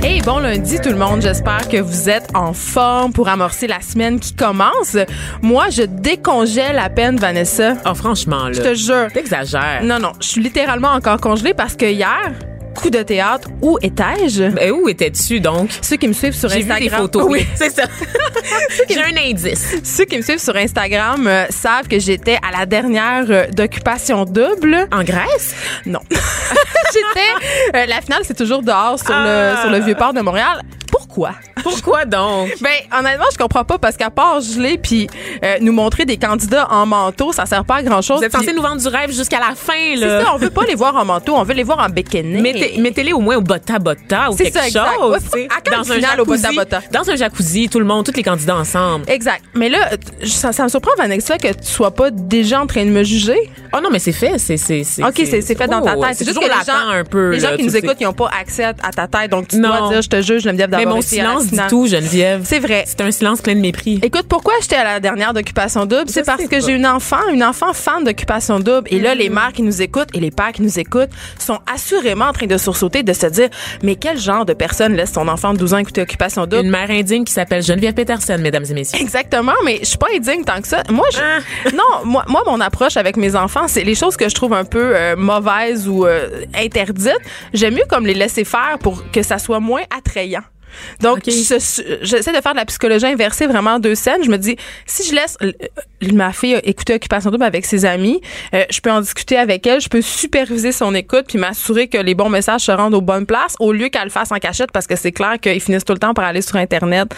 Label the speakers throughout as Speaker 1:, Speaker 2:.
Speaker 1: Hey, bon lundi tout le monde. J'espère que vous êtes en forme pour amorcer la semaine qui commence. Moi, je décongèle à peine, Vanessa.
Speaker 2: Oh, franchement, là.
Speaker 1: Je te jure.
Speaker 2: T'exagères.
Speaker 1: Non, non, je suis littéralement encore congelée parce que hier, coup de théâtre, où étais-je?
Speaker 2: Ben, où étais-tu, donc?
Speaker 1: Ceux qui me suivent sur
Speaker 2: J'ai vu
Speaker 1: Instagram.
Speaker 2: des photos.
Speaker 1: Oui.
Speaker 2: c'est ça. J'ai un indice.
Speaker 1: Ceux qui me suivent sur Instagram euh, savent que j'étais à la dernière euh, d'occupation double.
Speaker 2: En Grèce?
Speaker 1: Non. j'étais. euh, la finale, c'est toujours dehors sur,
Speaker 2: Ah.
Speaker 1: le, sur le Vieux-Port de Montréal. Pourquoi?
Speaker 2: Pourquoi donc?
Speaker 1: Ben, honnêtement, je comprends pas parce qu'à part geler puis euh, nous montrer des candidats en manteau, ça sert pas à grand chose.
Speaker 2: Vous êtes censé nous vendre du rêve jusqu'à la fin,
Speaker 1: C'est
Speaker 2: là.
Speaker 1: ça, on veut pas les voir en manteau, on veut les voir en bikini.
Speaker 2: Mettez- Mettez-les au moins au botta botta ou
Speaker 1: C'est
Speaker 2: quelque
Speaker 1: ça, exact.
Speaker 2: chose.
Speaker 1: Ouais, à quelle finale au botta botta?
Speaker 2: Dans un jacuzzi, tout le monde, tous les candidats ensemble.
Speaker 1: Exact. Mais là, ça, ça me surprend, Vanessa, que tu sois pas déjà en train de me juger.
Speaker 2: Oh non, mais c'est fait. C'est, c'est, c'est,
Speaker 1: OK, c'est c'est fait dans ta
Speaker 2: oh,
Speaker 1: tête.
Speaker 2: C'est
Speaker 1: juste que les gens,
Speaker 2: un peu.
Speaker 1: les gens
Speaker 2: là,
Speaker 1: qui nous écoutent, ils n'ont pas accès à, ta tête. Donc, tu
Speaker 2: Non.
Speaker 1: dois dire, je te juge, Geneviève
Speaker 2: Mais
Speaker 1: d'avoir
Speaker 2: mon
Speaker 1: été
Speaker 2: silence dit tout, Geneviève.
Speaker 1: C'est vrai.
Speaker 2: C'est un silence plein de mépris.
Speaker 1: Écoute, pourquoi j'étais à la dernière d'Occupation Double? C'est parce que j'ai une enfant, une enfant fan d'Occupation Double. Et là,
Speaker 2: Mm.
Speaker 1: les mères qui nous écoutent et les pères qui nous écoutent sont assurément en train de sursauter, de se dire, mais quel genre de personne laisse son enfant de 12 ans écouter Occupation Double?
Speaker 2: Une mère indigne qui s'appelle Geneviève Peterson, mesdames et messieurs.
Speaker 1: Exactement, mais je suis pas indigne tant que ça. Moi, je,
Speaker 2: Ah.
Speaker 1: non, moi, moi, mon approche avec mes enfants, c'est les choses que je trouve un peu euh, mauvaises ou euh, interdites. J'aime mieux comme les laisser faire pour que ça soit moins attrayant. Donc, j'essaie de faire de la psychologie inversée vraiment en deux scènes. Je me dis, si je laisse euh, ma fille écouter Occupation Double avec ses amis, euh, je peux en discuter avec elle, je peux superviser son écoute puis m'assurer que les bons messages se rendent aux bonnes places au lieu qu'elle le fasse en cachette parce que c'est clair qu'ils finissent tout le temps par aller sur Internet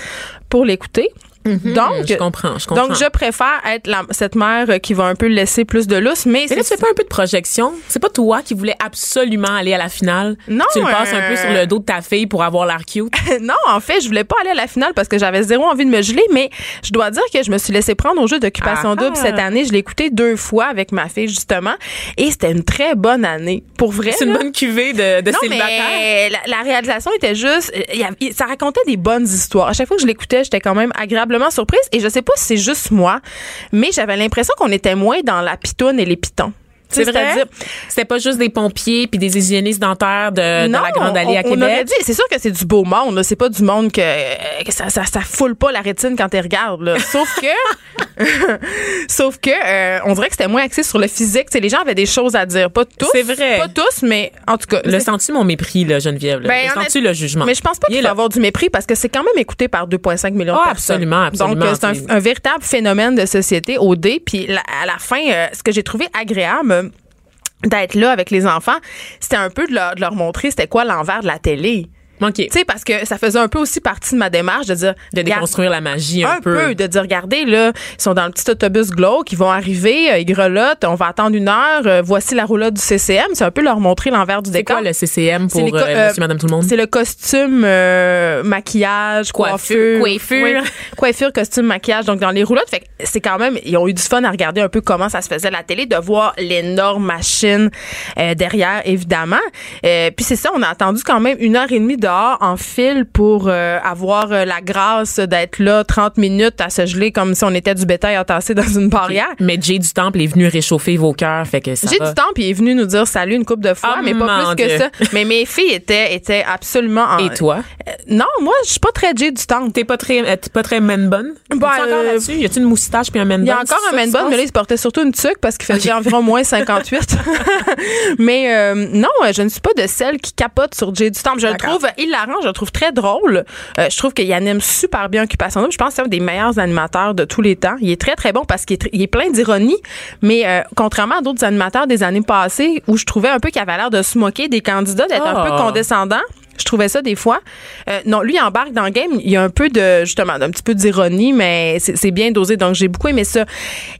Speaker 1: pour l'écouter. Donc,
Speaker 2: je comprends, je comprends.
Speaker 1: donc, je préfère être la- cette mère euh, qui va un peu laisser plus de lousse, mais,
Speaker 2: Mais là, tu
Speaker 1: c'est
Speaker 2: fais pas un peu de projection? C'est pas toi qui voulais absolument aller à la finale?
Speaker 1: Non,
Speaker 2: Tu le passes un peu
Speaker 1: euh,
Speaker 2: sur le dos de ta fille pour avoir l'air cute?
Speaker 1: non, en fait, je voulais pas aller à la finale parce que j'avais zéro envie de me geler, mais je dois dire que je me suis laissé prendre au jeu d'occupation
Speaker 2: Ah.
Speaker 1: double cette année. Je l'ai écouté deux fois avec ma fille, justement, et c'était une très bonne année. Pour vrai.
Speaker 2: C'est une bonne cuvée de, de
Speaker 1: non,
Speaker 2: célibataire.
Speaker 1: mais la, la réalisation était juste. euh, ça racontait des bonnes histoires. À chaque fois que je l'écoutais, j'étais quand même surprise. Et je sais pas si c'est juste moi, mais j'avais l'impression qu'on était moins dans la pitoune et les pitons.
Speaker 2: C'est vrai?
Speaker 1: C'est-à-dire,
Speaker 2: C'était pas juste des pompiers puis des hygiénistes dentaires de, la Grande Allée à
Speaker 1: on, on aurait
Speaker 2: Québec?
Speaker 1: dit, c'est sûr que c'est du beau monde, là. c'est pas du monde que, que ça, ça, ça foule pas la rétine quand tu regardes. Là. Sauf que, sauf que, euh, on dirait que c'était moins axé sur le physique. Les gens avaient des choses à dire, pas tous,
Speaker 2: C'est vrai.
Speaker 1: pas tous, mais en tout cas.
Speaker 2: Le sens-tu mon mépris, là, Geneviève? là?
Speaker 1: Ben,
Speaker 2: le sens-tu le jugement?
Speaker 1: Mais je pense pas qu'il va avoir du mépris parce que c'est quand même écouté par 2,5 millions de
Speaker 2: Ah,
Speaker 1: personnes.
Speaker 2: absolument, absolument.
Speaker 1: Donc, euh, c'est un, véritable phénomène de société au dé. Puis la- à la fin, euh, ce que j'ai trouvé agréable d'être là avec les enfants, c'était un peu de leur, de leur montrer c'était quoi l'envers de la télé.
Speaker 2: OK.
Speaker 1: Tu sais, parce que ça faisait un peu aussi partie de ma démarche de dire.
Speaker 2: De déconstruire la magie un,
Speaker 1: un peu. de dire regardez là ils sont dans le petit autobus glow qui vont arriver euh, ils grelottent on va attendre une heure euh, voici la roulotte du CCM c'est un peu leur montrer l'envers du
Speaker 2: C'est
Speaker 1: décor
Speaker 2: quoi le CCM
Speaker 1: C'est
Speaker 2: pour
Speaker 1: les
Speaker 2: euh,
Speaker 1: euh,
Speaker 2: monsieur, madame, tout le monde?
Speaker 1: c'est le costume, euh, maquillage, coiffure.
Speaker 2: Coiffure. Coiffure.
Speaker 1: Oui. coiffure, costume, maquillage. Donc, dans les roulottes, fait c'est quand même, ils ont eu du fun à regarder un peu comment ça se faisait à la télé, de voir l'énorme machine euh, derrière, évidemment. Euh, puis c'est ça, on a attendu quand même une heure et demie dehors en fil pour euh, avoir euh, la grâce d'être là 30 minutes à se geler comme si on était du bétail entassé dans une barrière.
Speaker 2: Mais Jay du Temple est venu réchauffer vos cœurs, fait que ça
Speaker 1: J'ai
Speaker 2: va.
Speaker 1: du temps, puis il est venu nous dire salut une couple de fois, mais pas plus que ça. Mais mes filles étaient, étaient absolument en,
Speaker 2: Et toi?
Speaker 1: Euh, non, moi, je suis pas très J du temps.
Speaker 2: T'es pas très, t'es pas très man bun?
Speaker 1: Ben,
Speaker 2: encore là-dessus? Y a-tu une moustache puis un man
Speaker 1: Il y a encore un
Speaker 2: ça
Speaker 1: man bun, mais là, il se portait surtout une tuque parce qu'il faisait environ moins 58. mais euh, non, je ne suis pas de celle qui capote sur Jay du Temple. Je le
Speaker 2: D'accord.
Speaker 1: Trouve hilarant, je le trouve très drôle. Euh, je trouve qu'il anime super bien Occupation Double. Je pense que c'est un des meilleurs animateurs de tous les temps. Il est très, très bon parce qu'il il est plein d'ironie. Mais euh, contrairement à d'autres animateurs des années passées où je trouvais un peu qu'il avait l'air de se moquer des candidats, d'être un peu
Speaker 2: Ah.
Speaker 1: condescendant, je trouvais ça des fois. Euh, non, lui, il embarque dans le game. Il y a un peu de, justement, d'un petit peu d'ironie, mais c'est bien dosé. Donc, j'ai beaucoup aimé ça.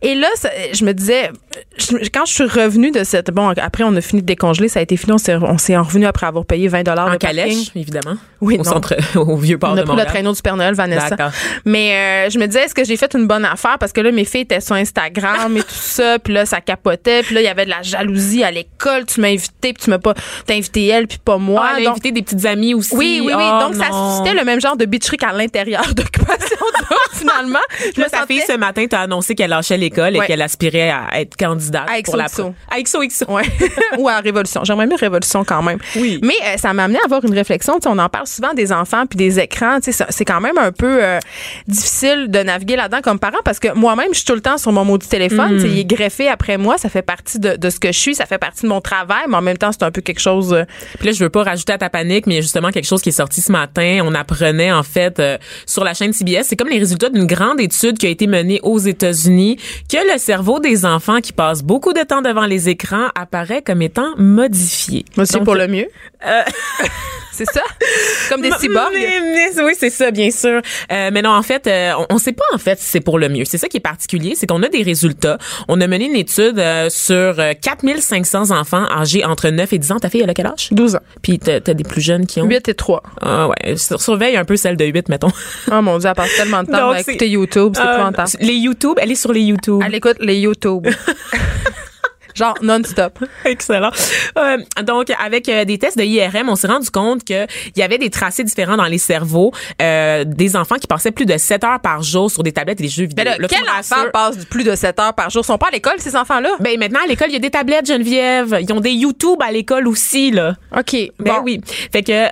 Speaker 1: Et là, ça- je me disais, je- quand je suis revenue de cette. Bon, après, on a fini de décongeler, ça a été fini. On s'est, en revenu après avoir payé 20 de
Speaker 2: En
Speaker 1: parking.
Speaker 2: calèche, évidemment.
Speaker 1: Oui,
Speaker 2: Au centre, au vieux port
Speaker 1: On
Speaker 2: de
Speaker 1: a pris le traîneau du Père Noël, Vanessa.
Speaker 2: D'accord.
Speaker 1: Mais euh, je me disais, est-ce que j'ai fait une bonne affaire? Parce que là, mes filles étaient sur Instagram et tout ça, puis là, ça capotait, puis là, il y avait de la jalousie à l'école. Tu m'as invité, puis tu m'as pas. T'as invité elle, puis pas moi.
Speaker 2: Ah, elle a
Speaker 1: Donc-
Speaker 2: invité des petites aussi.
Speaker 1: oui, oui, oui.
Speaker 2: Oh,
Speaker 1: Donc, ça suscitait le même genre de bitcherie qu'à l'intérieur d'occupation finalement. Je
Speaker 2: Là,
Speaker 1: me
Speaker 2: ta
Speaker 1: sentais-
Speaker 2: fille, ce matin, t'a annoncé qu'elle lâchait l'école
Speaker 1: Ouais.
Speaker 2: et qu'elle aspirait à être candidate
Speaker 1: À
Speaker 2: pour la
Speaker 1: XOXO.
Speaker 2: À XOXO.
Speaker 1: Ouais. Ou à Révolution. J'aimerais mieux Révolution quand même.
Speaker 2: Oui.
Speaker 1: Mais euh, ça m'a amené à avoir une réflexion. Tu sais, on en parle souvent des enfants puis des écrans. Tu sais, ça- C'est quand même un peu euh, difficile de naviguer là-dedans comme parent parce que moi-même, je suis tout le temps sur mon maudit téléphone. Tu sais, Il est greffé après moi. Ça fait partie de, de ce que je suis. Ça fait partie de mon travail. Mais en même temps, c'est un peu quelque chose... euh,
Speaker 2: Puis là, je veux pas rajouter à ta panique, mais a justement quelque chose qui est sorti ce matin. On apprenait, en fait, euh, sur la chaîne CBS, c'est comme les résultats d'une grande étude qui a été menée aux États-Unis, que le cerveau des enfants qui passent beaucoup de temps devant les écrans apparaît comme étant modifié. Donc,
Speaker 1: pour le mieux.
Speaker 2: euh,
Speaker 1: C'est ça? Comme des cyborgs?
Speaker 2: Oui, c'est ça, bien sûr. Euh, mais non, en fait, euh, on, on sait pas en fait si c'est pour le mieux. C'est ça qui est particulier, c'est qu'on a des résultats. On a mené une étude euh, sur euh, 4500 enfants âgés entre 9 et 10 ans. Ta fille, elle a quel âge?
Speaker 1: 12 ans.
Speaker 2: Puis t'as t'as des plus jeunes qui ont...
Speaker 1: 8 et 3.
Speaker 2: Ah ouais, sur- surveille un peu celle de 8, mettons.
Speaker 1: Oh mon Dieu, elle passe tellement de temps
Speaker 2: Donc,
Speaker 1: à écouter YouTube. C'est
Speaker 2: Euh,
Speaker 1: épouvantable.
Speaker 2: les YouTube, elle est sur les YouTube.
Speaker 1: Elle écoute les YouTube. Genre non-stop.
Speaker 2: Excellent. Euh, donc, avec euh, des tests de IRM, on s'est rendu compte qu'il y avait des tracés différents dans les cerveaux euh, des enfants qui passaient plus de 7 heures par jour sur des tablettes et des jeux vidéo.
Speaker 1: Mais là, quel enfant passe plus de 7 heures par jour? Ils sont pas à l'école, ces enfants-là?
Speaker 2: Ben maintenant à l'école, il y a des tablettes Geneviève, ils ont des YouTube à l'école aussi là.
Speaker 1: OK.
Speaker 2: Ben
Speaker 1: bon.
Speaker 2: oui. Fait que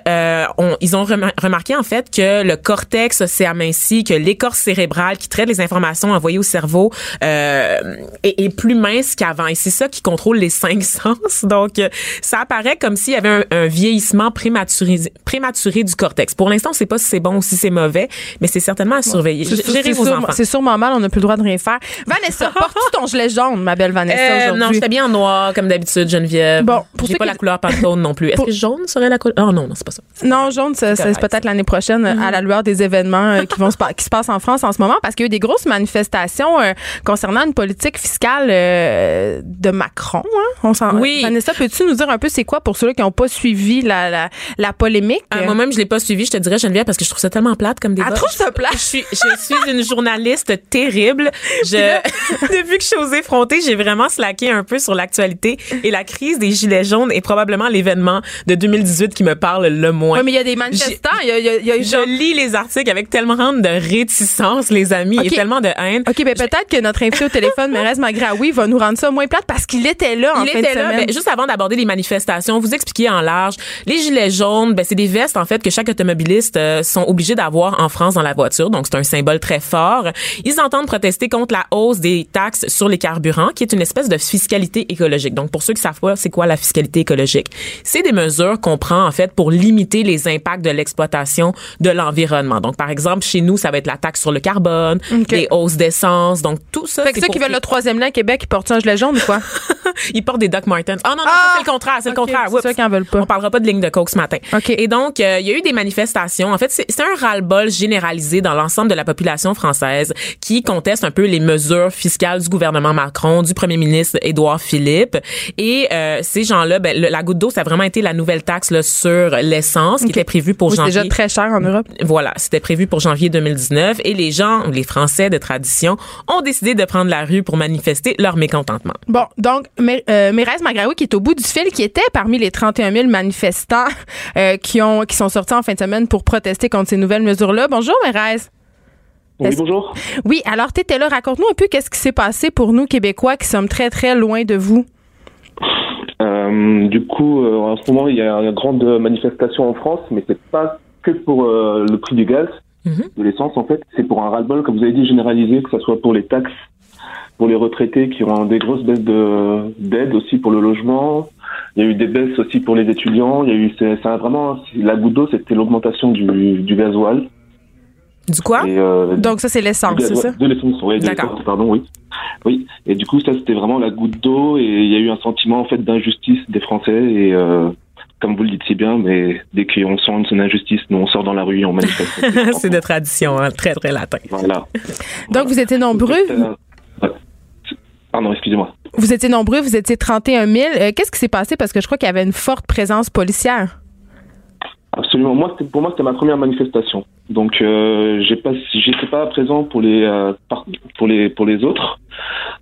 Speaker 2: on- ils ont remar- remarqué en fait que le cortex s'est aminci, que l'écorce cérébrale qui traite les informations envoyées au cerveau est, est plus mince qu'avant. Et c'est ça qui contrôle les cinq sens. Donc euh, ça apparaît comme s'il y avait un, un vieillissement prématuré, prématuré du cortex. Pour l'instant, on sait pas si c'est bon ou si c'est mauvais, mais c'est certainement à surveiller.
Speaker 1: C'est
Speaker 2: vos enfants.
Speaker 1: Sûrement mal, on n'a plus le droit de rien faire. Vanessa, portes-tu ton gilet jaune, ma belle Vanessa,
Speaker 2: Euh, non, j'étais bien en noir comme d'habitude, Geneviève.
Speaker 1: Bon, pour
Speaker 2: j'ai pas
Speaker 1: qui-
Speaker 2: la couleur pantone non plus. Est-ce
Speaker 1: Pour-
Speaker 2: que jaune serait la couleur? Oh non, non, c'est pas ça.
Speaker 1: Non, jaune, c'est peut-être l'année prochaine euh, à la lueur des événements euh, qui vont se pa- qui se passent en France en ce moment parce qu'il y a eu des grosses manifestations euh, concernant une politique fiscale euh, de Macron. Hein? On s'en-
Speaker 2: Oui.
Speaker 1: Vanessa, peux-tu nous dire un peu c'est quoi pour ceux qui n'ont pas suivi la, la, la polémique?
Speaker 2: Euh, Moi-même, je l'ai pas suivi, je te dirais, Geneviève, parce que je trouve ça tellement plate comme débat.
Speaker 1: Elle trouve ça plate.
Speaker 2: Je suis, je suis une journaliste terrible. Je, depuis que je suis aux effrontés, j'ai vraiment slacké un peu sur l'actualité et la crise des gilets jaunes est probablement l'événement de 2018 qui me parle le moins.
Speaker 1: Oui, mais il y a des manifestants. Il y a, y a- y
Speaker 2: Je lis les articles avec tellement de réticence, les amis, et tellement de haine.
Speaker 1: OK, ben peut-être que notre invité au téléphone, Mérez Magraoui, va nous rendre ça moins plate parce qu'il était là en
Speaker 2: Il
Speaker 1: fin
Speaker 2: était
Speaker 1: de
Speaker 2: là,
Speaker 1: semaine.
Speaker 2: ben, juste avant d'aborder les manifestations, vous expliquer en large. Les gilets jaunes, ben, c'est des vestes en fait que chaque automobiliste euh, sont obligés d'avoir en France dans la voiture, donc c'est un symbole très fort. Ils entendent protester contre la hausse des taxes sur les carburants, qui est une espèce de fiscalité écologique. Donc pour ceux qui savent pas, c'est quoi la fiscalité écologique? C'est des mesures qu'on prend en fait pour limiter les impacts de l'exploitation de l'environnement. Donc par exemple, chez nous, ça va être la taxe sur le carbone, les hausses d'essence, donc tout ça.
Speaker 1: fait que
Speaker 2: c'est
Speaker 1: ceux qui veulent le troisième lien à Québec, ils portent un gilet jaune ou quoi?
Speaker 2: ils portent des Doc Martens. Ah non, non, ça,
Speaker 1: Ah!
Speaker 2: c'est le contraire, c'est
Speaker 1: Ok,
Speaker 2: le contraire.
Speaker 1: c'est
Speaker 2: Oups.
Speaker 1: ceux qui en veulent pas.
Speaker 2: On parlera pas de ligne de coke ce matin.
Speaker 1: Ok.
Speaker 2: Et donc, euh, il y a eu des manifestations. En fait, c'est un ras-le-bol généralisé dans l'ensemble de la population française qui conteste un peu les mesures fiscales du gouvernement Macron, du premier ministre Édouard Philippe. Et euh, ces gens-là, ben, le- la goutte d'eau, ça a vraiment été la nouvelle taxe là, sur l'essence qui était prévue pour
Speaker 1: Oui,
Speaker 2: janvier.
Speaker 1: déjà très cher en Europe.
Speaker 2: Voilà, c'était prévu pour janvier 2019 et les gens, les Français de tradition, ont décidé de prendre la rue pour manifester leur mécontentement.
Speaker 1: Bon, donc, Mé- euh, Mérez Magraoui, qui est au bout du fil, qui était parmi les 31 000 manifestants euh, qui, ont, qui sont sortis en fin de semaine pour protester contre ces nouvelles mesures-là. Bonjour, Mérez.
Speaker 3: Oui, bonjour.
Speaker 1: Oui, alors, tu étais là. Raconte-nous un peu qu'est-ce qui s'est passé pour nous, Québécois, qui sommes très, très loin de vous.
Speaker 3: Euh, du coup, en ce moment, il y a une grande manifestation en France, mais c'est pas que pour le prix du gaz,
Speaker 2: Mhm.
Speaker 3: de l'essence en fait. C'est pour un ras-le-bol, comme vous avez dit, généralisé, que ce soit pour les taxes, pour les retraités qui ont des grosses baisses de d'aide aussi pour le logement. Il y a eu des baisses aussi pour les étudiants. Il y a eu, c'est, vraiment la goutte d'eau, c'était l'augmentation du, du gasoil.
Speaker 2: Du quoi?
Speaker 3: Et, euh,
Speaker 1: Donc, ça, c'est l'essence, c'est ça?
Speaker 3: De l'essence, oui,
Speaker 2: D'accord.
Speaker 3: pardon, oui. Oui. Et du coup, ça, c'était vraiment la goutte d'eau et il y a eu un sentiment, en fait, d'injustice des Français et, euh, comme vous le dites si bien, mais dès qu'on sent une injustice, nous, on sort dans la rue et on manifeste.
Speaker 2: c'est de tradition, hein, très très latin.
Speaker 3: Voilà.
Speaker 1: Donc, vous étiez nombreux.
Speaker 3: Ouais. Pardon, excusez-moi.
Speaker 1: Vous étiez nombreux, vous étiez 31 000. Euh, Qu'est-ce qui s'est passé? Parce que je crois qu'il y avait une forte présence policière.
Speaker 3: Absolument. Moi, pour moi, c'était ma première manifestation. Donc, euh, j'ai pas, j'étais pas présent pour les, euh, par- pour les, pour les autres.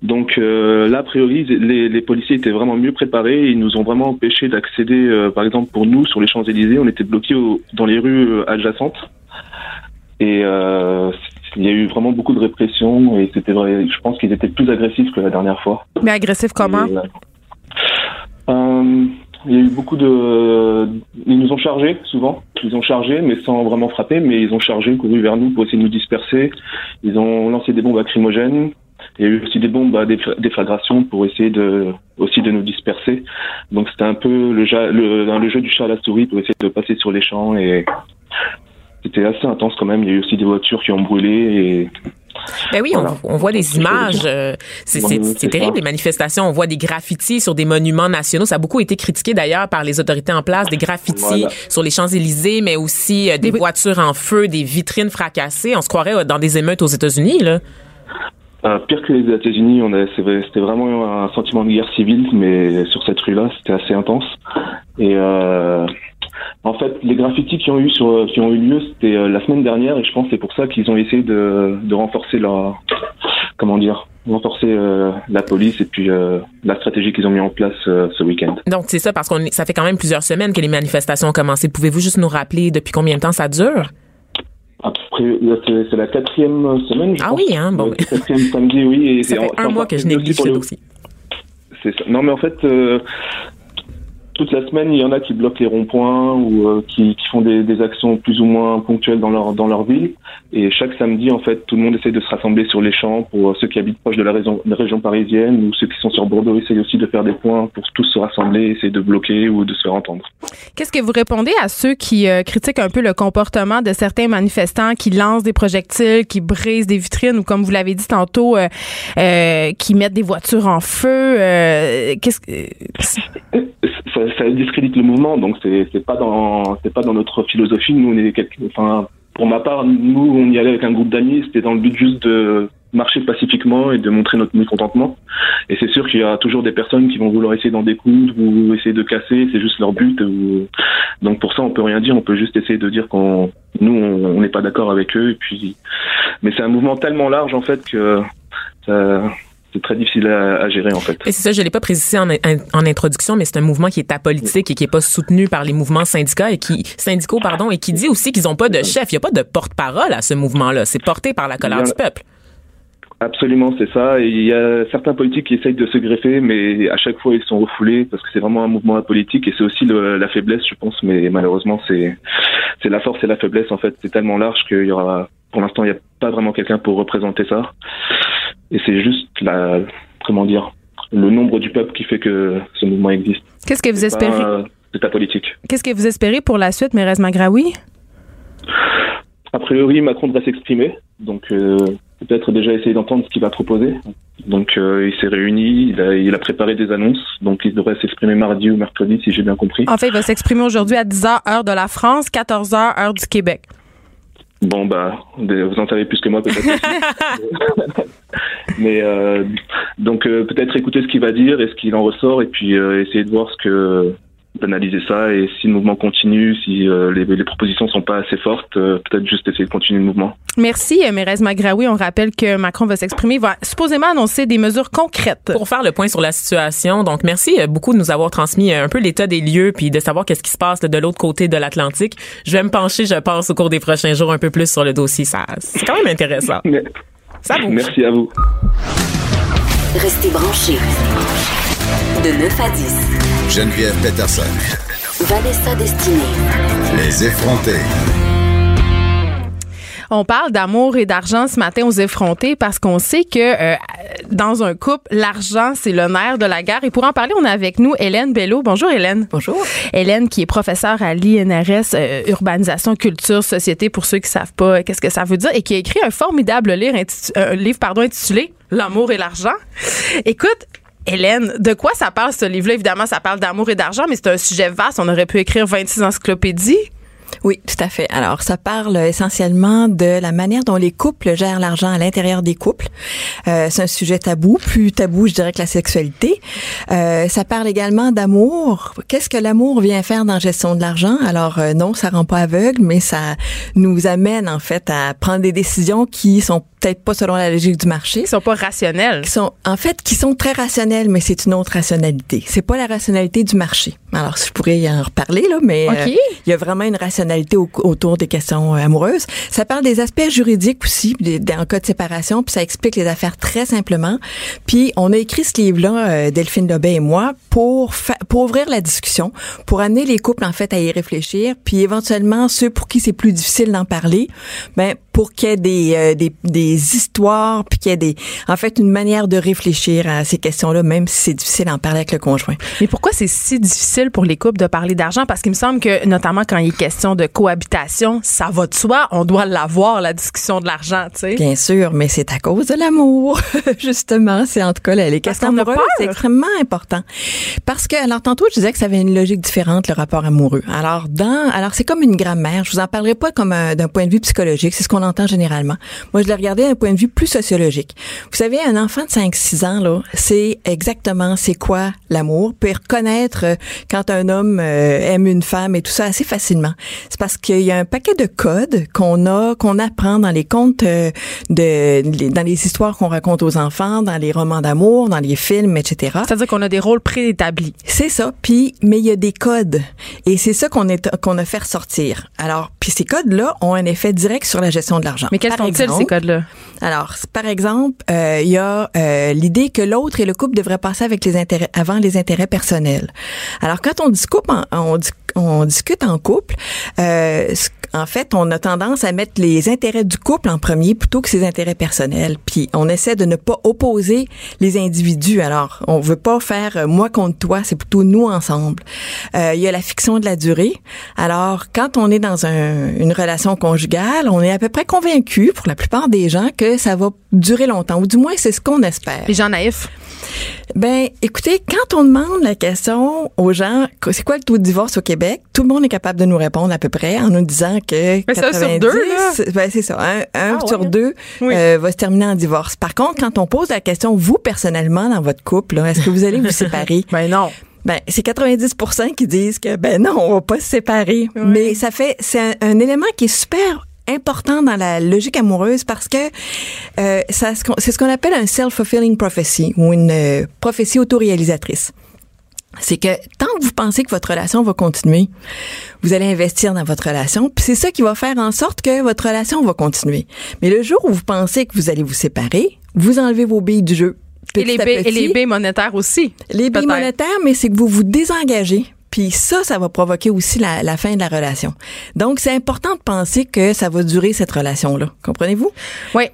Speaker 3: Donc euh, là, a priori, les, les policiers étaient vraiment mieux préparés. Ils nous ont vraiment empêché d'accéder, euh, par exemple, pour nous, sur les Champs Élysées, on était bloqués au- dans les rues adjacentes. Et il y a eu vraiment beaucoup de répression. Et c'était vrai. Je pense qu'ils étaient plus agressifs que la dernière fois.
Speaker 1: Mais agressif comment?
Speaker 3: Et, euh, euh, il y a eu beaucoup de. Ils nous ont chargés souvent. Ils ont chargé, mais sans vraiment frapper. Mais ils ont chargé, couru vers nous pour essayer de nous disperser. Ils ont lancé des bombes lacrymogènes. Il y a eu aussi des bombes à déf- déflagration pour essayer de aussi de nous disperser. Donc c'était un peu le, ja- le, dans le jeu du chat à la souris pour essayer de passer sur les champs et c'était assez intense quand même. Il y a eu aussi des voitures qui ont brûlé et
Speaker 2: Ben oui,
Speaker 3: Voilà.
Speaker 2: on, on voit des images. euh, c'est terrible,
Speaker 3: ça.
Speaker 2: les manifestations. On voit des graffitis sur des monuments nationaux. Ça a beaucoup été critiqué d'ailleurs par les autorités en place, des graffitis
Speaker 3: Voilà.
Speaker 2: sur les Champs-Élysées, mais aussi euh, des voitures en feu, des vitrines fracassées. On se croirait euh, dans des émeutes aux États-Unis, là.
Speaker 3: Euh, pire que les États-Unis, c'était vraiment un sentiment de guerre civile, mais sur cette rue-là, c'était assez intense. Et euh, en fait, les graffitis qui ont eu sur, qui ont eu lieu, c'était euh, la semaine dernière, et je pense que c'est pour ça qu'ils ont essayé de, de renforcer leur, comment dire, renforcer euh, la police et puis euh, la stratégie qu'ils ont mis en place euh, ce week-end.
Speaker 2: Donc c'est ça parce qu'on ça fait quand même plusieurs semaines que les manifestations ont commencé. Pouvez-vous juste nous rappeler depuis combien de temps ça dure?
Speaker 3: C'est la quatrième semaine. je
Speaker 2: Ah
Speaker 3: pense.
Speaker 2: oui, hein, bon.
Speaker 3: Quatrième samedi, oui. Et
Speaker 2: Ça fait un mois que je néglige ce
Speaker 3: le-
Speaker 2: dossier.
Speaker 3: C'est ça. Non, mais en fait, euh, toute la semaine, il y en a qui bloquent les ronds-points ou euh, qui, qui font des, des actions plus ou moins ponctuelles dans leur dans leur ville. Et chaque samedi, en fait, tout le monde essaie de se rassembler sur les champs. Pour euh, ceux qui habitent proche de la région, de la région parisienne ou ceux qui sont sur Bordeaux, essayent aussi de faire des points pour tous se rassembler, essayer de bloquer ou de se faire entendre.
Speaker 1: Qu'est-ce que vous répondez à ceux qui euh, critiquent un peu le comportement de certains manifestants qui lancent des projectiles, qui brisent des vitrines ou comme vous l'avez dit tantôt, euh, euh, qui mettent des voitures en feu? euh, Qu'est-ce que
Speaker 3: ça, ça discrédite le mouvement, donc c'est c'est pas dans c'est pas dans notre philosophie. Nous, on est quelque- enfin pour ma part, nous on y allait avec un groupe d'amis, c'était dans le but juste de marcher pacifiquement et de montrer notre mécontentement. Et c'est sûr qu'il y a toujours des personnes qui vont vouloir essayer d'en découdre ou essayer de casser, c'est juste leur but. Donc pour ça, on peut rien dire, on peut juste essayer de dire qu'on nous on n'est pas d'accord avec eux. Et puis, mais c'est un mouvement tellement large en fait que ça- c'est très difficile à, à gérer en fait.
Speaker 2: Et c'est ça, je l'ai pas précisé en, en introduction, mais c'est un mouvement qui est apolitique et qui est pas soutenu par les mouvements syndicats et qui syndicaux pardon et qui dit aussi qu'ils ont pas de chef, il y a pas de porte-parole à ce mouvement-là, c'est porté par la colère du peuple.
Speaker 3: Absolument, c'est ça. Et il y a certains politiques qui essayent de se greffer, mais à chaque fois ils sont refoulés parce que c'est vraiment un mouvement apolitique et c'est aussi le- la faiblesse, je pense. Mais malheureusement, c'est c'est la force et la faiblesse. En fait, c'est tellement large qu'il y aura, pour l'instant, il n'y a pas vraiment quelqu'un pour représenter ça. Et c'est juste la, comment dire, le nombre du peuple qui fait que ce mouvement existe.
Speaker 1: qu'est-ce que vous espérez?
Speaker 3: C'est la politique.
Speaker 1: Qu'est-ce que vous espérez pour la suite, Mérez Magraoui?
Speaker 3: A priori, Macron devrait s'exprimer, donc euh, peut-être déjà essayer d'entendre ce qu'il va proposer. Donc euh, il s'est réuni, il a, il a préparé des annonces, donc il devrait s'exprimer mardi ou mercredi, si j'ai bien compris.
Speaker 1: En fait, il va s'exprimer aujourd'hui à 10h, heure de la France, 14h, heure du Québec.
Speaker 3: Bon bah, vous en savez plus que moi peut-être. Mais euh, donc euh, peut-être écouter ce qu'il va dire et ce qu'il en ressort, et puis euh, essayer de voir ce que d'analyser ça et si le mouvement continue, si euh, les, les propositions sont pas assez fortes, euh, peut-être juste essayer de continuer le mouvement.
Speaker 1: Merci, euh, Mérez Magraoui. On rappelle que Macron va s'exprimer, va supposément annoncer des mesures concrètes.
Speaker 2: Pour faire le point sur la situation, donc merci beaucoup de nous avoir transmis un peu l'état des lieux puis de savoir qu'est-ce qui se passe là, de l'autre côté de l'Atlantique. Je vais me pencher, je pense, au cours des prochains jours un peu plus sur le dossier. Ça, c'est quand même intéressant.
Speaker 3: Mais-
Speaker 2: Ça bouge.
Speaker 3: Merci à vous.
Speaker 4: Restez branchés. De 9 à 10.
Speaker 5: Geneviève Peterson.
Speaker 4: Vanessa Destinée.
Speaker 5: Les effrontés.
Speaker 1: On parle d'amour et d'argent ce matin aux effrontés parce qu'on sait que euh, dans un couple, l'argent, c'est le nerf de la guerre. Et pour en parler, on a avec nous Hélène Bello. Bonjour Hélène.
Speaker 6: Bonjour.
Speaker 1: Hélène qui est professeure à l'INRS euh, Urbanisation, Culture, Société pour ceux qui savent pas euh, qu'est-ce que ça veut dire et qui a écrit un formidable livre, euh, un livre pardon, intitulé L'amour et l'argent. Écoute, Hélène, de quoi ça parle ce livre-là? Évidemment, ça parle d'amour et d'argent, mais c'est un sujet vaste. On aurait pu écrire 26 encyclopédies.
Speaker 6: Oui, tout à fait. Alors, ça parle essentiellement de la manière dont les couples gèrent l'argent à l'intérieur des couples. Euh, c'est un sujet tabou, plus tabou, je dirais, que la sexualité. Euh, ça parle également d'amour. Qu'est-ce que l'amour vient faire dans la gestion de l'argent? Alors, euh, non, ça rend pas aveugle, mais ça nous amène, en fait, à prendre des décisions qui sont peut-être pas selon la logique du marché.
Speaker 1: Qui sont pas rationnels.
Speaker 6: Qui sont, en fait, qui sont très rationnels, mais c'est une autre rationalité. C'est pas la rationalité du marché. Alors, je pourrais y en reparler, là, mais euh, il y a vraiment une rationalité au- autour des questions euh, amoureuses. Ça parle des aspects juridiques aussi, en cas de séparation, puis ça explique les affaires très simplement. Puis, on a écrit ce livre-là, euh, Delphine Lobet et moi, pour, pour ouvrir la discussion, pour amener les couples, en fait, à y réfléchir, puis éventuellement, ceux pour qui c'est plus difficile d'en parler, ben, pour qu'il y ait des, euh, des, des histoires, puis qu'il y ait des, en fait, une manière de réfléchir à ces questions-là, même si c'est difficile d'en parler avec le conjoint.
Speaker 1: Mais pourquoi c'est si difficile pour les couples de parler d'argent? Parce qu'il me semble que, notamment quand il est question de cohabitation, ça va de soi. On doit l'avoir, la discussion de l'argent, tu sais.
Speaker 6: Bien sûr, mais c'est à cause de l'amour, justement. C'est en tout cas les questions
Speaker 1: a
Speaker 6: amoureuses, c'est extrêmement important. Parce que, alors tantôt, je disais que ça avait une logique différente le rapport amoureux. Alors dans, alors c'est comme une grammaire. Je vous en parlerai pas comme un- d'un point de vue psychologique, c'est ce qu'on entend généralement. Moi, je l'ai d'un point de vue plus sociologique. Vous savez, un enfant de 5-6 ans là, c'est exactement c'est quoi l'amour, peut reconnaître euh, quand un homme euh, aime une femme et tout ça assez facilement. C'est parce qu'il y a un paquet de codes qu'on a, qu'on apprend dans les contes euh, de, les- dans les histoires qu'on raconte aux enfants, dans les romans d'amour, dans les films, etc.
Speaker 1: C'est-à-dire qu'on a des rôles préétablis.
Speaker 6: C'est ça. Puis, mais il y a des codes. Et c'est ça qu'on est, qu'on a fait ressortir. Alors, puis ces codes-là ont un effet direct sur la gestion de l'argent.
Speaker 1: Mais quels sont-ils, ces codes-là?
Speaker 6: Alors, par exemple, euh, il y a euh, l'idée que l'autre et le couple devraient passer avec les intérêts avant les intérêts personnels. Alors, quand on discute en, on, dis- on discute en couple, euh, en fait, on a tendance à mettre les intérêts du couple en premier plutôt que ses intérêts personnels. Puis, on essaie de ne pas opposer les individus. Alors, on veut pas faire euh, moi contre toi, c'est plutôt nous ensemble. Euh, il y a la fiction de la durée. Alors, quand on est dans un- une relation conjugale, on est à peu près convaincu, pour la plupart des gens, que ça va durer longtemps, ou du moins c'est ce qu'on espère.
Speaker 1: Les gens naïfs.
Speaker 6: Ben, écoutez, quand on demande la question aux gens, c'est quoi le taux de divorce au Québec, tout le monde est capable de nous répondre à peu près en nous disant que
Speaker 1: Mais c'est un sur
Speaker 6: 90,
Speaker 1: deux, là.
Speaker 6: ben, c'est ça, un, un
Speaker 1: Ah,
Speaker 6: sur
Speaker 1: ouais.
Speaker 6: deux
Speaker 1: Oui.
Speaker 6: euh, va se terminer en divorce. Par contre, quand on pose la question, vous personnellement dans votre couple, est-ce que vous allez vous séparer?
Speaker 1: Ben non.
Speaker 6: ben, c'est 90% qui disent que ben non, on va pas se séparer. Mais ça fait c'est un, un élément qui est super important dans la logique amoureuse parce que euh, ça c'est ce qu'on appelle un self-fulfilling prophecy ou une euh, prophétie autoréalisatrice. C'est que tant que vous pensez que votre relation va continuer, vous allez investir dans votre relation, puis c'est ça qui va faire en sorte que votre relation va continuer. Mais le jour où vous pensez que vous allez vous séparer, vous enlevez vos billes du jeu.
Speaker 1: Et les, et les baies monétaires aussi.
Speaker 6: Les billes monétaires, mais c'est que vous vous désengagez. Puis ça, ça va provoquer aussi la, la fin de la relation. Donc, c'est important de penser que ça va durer cette relation-là. Comprenez-vous?
Speaker 1: Oui.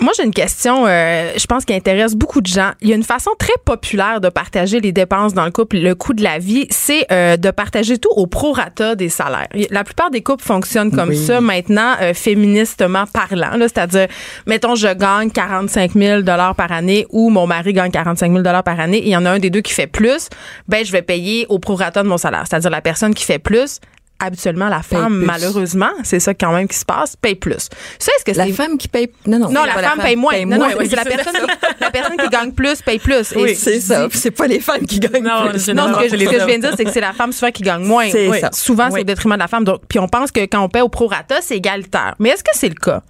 Speaker 1: Moi, j'ai une question, euh, je pense, qui intéresse beaucoup de gens. Il y a une façon très populaire de partager les dépenses dans le couple, le coût de la vie, c'est euh, de partager tout au prorata des salaires. La plupart des couples fonctionnent comme
Speaker 6: Oui.
Speaker 1: ça maintenant, euh, féministement parlant. C'est-à-dire, mettons, je gagne 45 000 par année ou mon mari gagne 45 000 par année et il y en a un des deux qui fait plus, ben je vais payer au prorata de mon salaire. C'est-à-dire, la personne qui fait plus, habituellement, la femme, malheureusement, c'est ça quand même qui se passe, paye plus. Ça, est-ce que
Speaker 6: La
Speaker 1: c'est
Speaker 6: femme qui paye... Non, non.
Speaker 1: non, la
Speaker 6: pas
Speaker 1: femme paye moins. non, non,
Speaker 6: oui,
Speaker 1: c'est la personne, la personne qui gagne plus paye plus. Et
Speaker 6: Oui, c'est ça. Puis C'est pas les femmes qui gagnent
Speaker 2: Non,
Speaker 6: plus.
Speaker 1: Non, ce que, ce je viens de dire, c'est que c'est la femme souvent qui gagne moins.
Speaker 6: C'est
Speaker 1: Oui.
Speaker 6: ça.
Speaker 1: Souvent, c'est au détriment de la femme. Donc, puis on pense que quand on paie au prorata, c'est égalitaire. Mais est-ce que c'est le cas?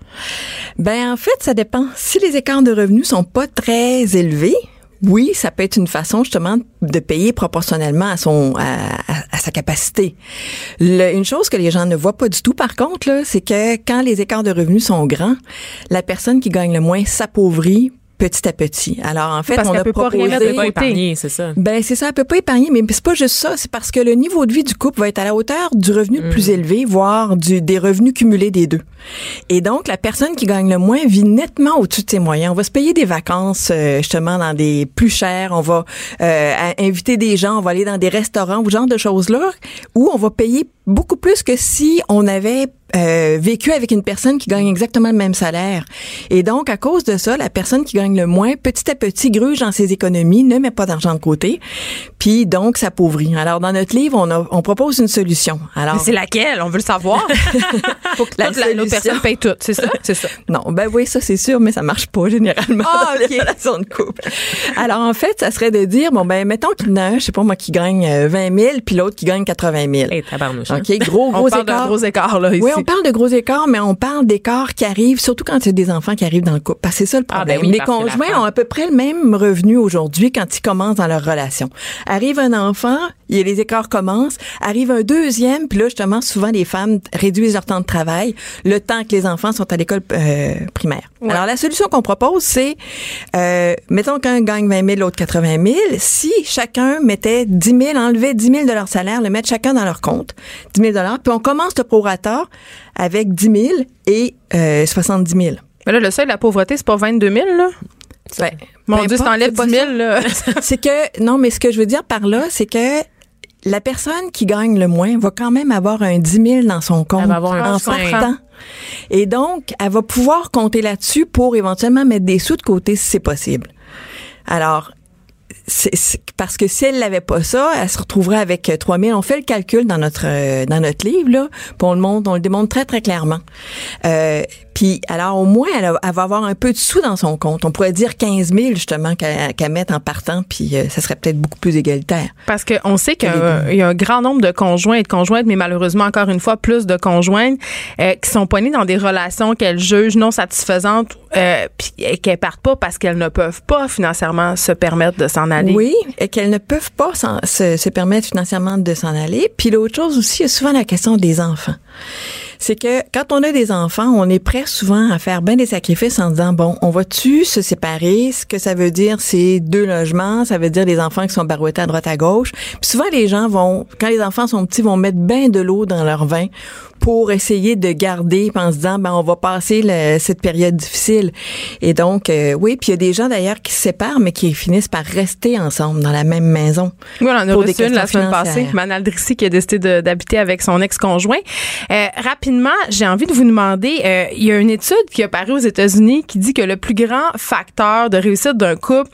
Speaker 6: Ben en fait, ça dépend. Si les écarts de revenus sont pas très élevés, oui, ça peut être une façon justement de payer proportionnellement à son à, sa capacité. Une chose que les gens ne voient pas du tout, par contre, c'est que quand les écarts de revenus sont grands, la personne qui gagne le moins s'appauvrit petit à petit. Alors en fait,
Speaker 1: Parce
Speaker 6: on a
Speaker 1: peut pas rien
Speaker 6: proposé
Speaker 1: mettre de
Speaker 2: Pas
Speaker 1: côté.
Speaker 2: épargné, c'est ça.
Speaker 6: ben c'est ça, elle peut pas épargner, mais c'est pas juste ça, c'est parce que le niveau de vie du couple va être à la hauteur du revenu le plus élevé, voire du, des revenus cumulés des deux. Et donc la personne qui gagne le moins vit nettement au-dessus de ses moyens. On va se payer des vacances euh, justement dans des plus chers, on va euh, inviter des gens, on va aller dans des restaurants ou ce genre de choses là où on va payer beaucoup plus que si on avait euh, vécu avec une personne qui gagne exactement le même salaire. Et donc, à cause de ça, la personne qui gagne le moins, petit à petit, gruge dans ses économies, ne met pas d'argent de côté. Puis donc, ça pauvrit. Alors, dans notre livre, on, a- on propose une solution. Alors,
Speaker 1: c'est laquelle? On veut le savoir. Faut que
Speaker 6: La
Speaker 1: toute la, l'autre
Speaker 6: solution.
Speaker 1: personne paye tout, c'est ça? C'est ça.
Speaker 6: Non, ben oui, ça c'est sûr, mais ça marche pas généralement
Speaker 1: Ah,
Speaker 6: dans
Speaker 1: ok.
Speaker 6: les relations de couple. Alors en fait, ça serait de dire bon ben mettons qu'il y en a un, je sais pas moi, qui gagne euh, 20 000, puis l'autre qui gagne 80 000.
Speaker 2: Hey, tabarnouche. hein?
Speaker 6: Ok, gros gros
Speaker 1: On parle d'un
Speaker 6: écart.
Speaker 1: gros écart, là, ici.
Speaker 6: Oui, on parle de gros écarts, mais on parle d'écarts qui arrivent, surtout quand c'est des enfants qui arrivent dans le couple. Parce que c'est ça le
Speaker 2: Ah,
Speaker 6: problème.
Speaker 2: ben oui,
Speaker 6: les conjoints ont à peu près le même revenu aujourd'hui quand ils commencent dans leur relation. Arrive un enfant, il y a les écarts commencent. Arrive un deuxième, puis là, justement, souvent, les femmes réduisent leur temps de travail le temps que les enfants sont à l'école euh, primaire. Alors, la solution qu'on propose, c'est, euh, mettons qu'un gagne 20 000, l'autre 80 000. Si chacun mettait 10 000, enlevait 10 000 de leur salaire, le mettre chacun dans leur compte, 10 000 puis on commence le prorata avec 10 000 et euh, 70 000.
Speaker 1: Mais là, le seuil de la pauvreté, c'est pas 22 000, là?
Speaker 6: Ben,
Speaker 1: Mon
Speaker 6: peu
Speaker 1: Dieu, si t'enlèves
Speaker 6: c'est pas
Speaker 1: 10 000, là.
Speaker 6: c'est que non, mais ce que je veux dire par là, c'est que la personne qui gagne le moins va quand même avoir un 10 000 dans son compte
Speaker 2: Elle va avoir un
Speaker 6: en partant. Et donc, elle va pouvoir compter là-dessus pour éventuellement mettre des sous de côté si c'est possible. Alors, c'est c'est- parce que si elle n'avait pas ça, elle se retrouverait avec euh, 3 000. On fait le calcul dans notre euh, dans notre livre là, puis on le montre, on le démontre très très clairement. Euh, puis alors au moins elle, a- elle va avoir un peu de sous dans son compte. On pourrait dire 15 000 justement qu'elle qu'elle mette en partant, puis euh, ça serait peut-être beaucoup plus égalitaire.
Speaker 1: Parce qu'on sait qu'il y, a un- il y a un grand nombre de conjoints et de conjointes, mais malheureusement, encore une fois, plus de conjointes euh, qui sont poignées dans des relations qu'elles jugent non satisfaisantes euh, puis et qu'elles partent pas parce qu'elles ne peuvent pas financièrement se permettre de s'en aller.
Speaker 6: Oui, et qu'elles ne peuvent pas se, se permettre financièrement de s'en aller. Puis l'autre chose aussi, il y a souvent la question des enfants. C'est que quand on a des enfants, on est prêt souvent à faire bien des sacrifices en disant bon, on va-tu se séparer? Ce que ça veut dire, c'est deux logements. Ça veut dire des enfants qui sont barouettés à droite à gauche. Puis souvent, les gens vont, quand les enfants sont petits, vont mettre bien de l'eau dans leur vin pour essayer de garder, en se disant ben on va passer le- cette période difficile. Et donc euh, oui, puis il y a des gens d'ailleurs qui se séparent, mais qui finissent par rester ensemble dans la même maison.
Speaker 1: Oui, on a reçu une la semaine passée. Manal Drissi, qui a décidé d'habiter avec son ex-conjoint. Euh, rapidement, j'ai envie de vous demander, euh, il y a une étude qui a paru aux États-Unis qui dit que le plus grand facteur de réussite d'un couple,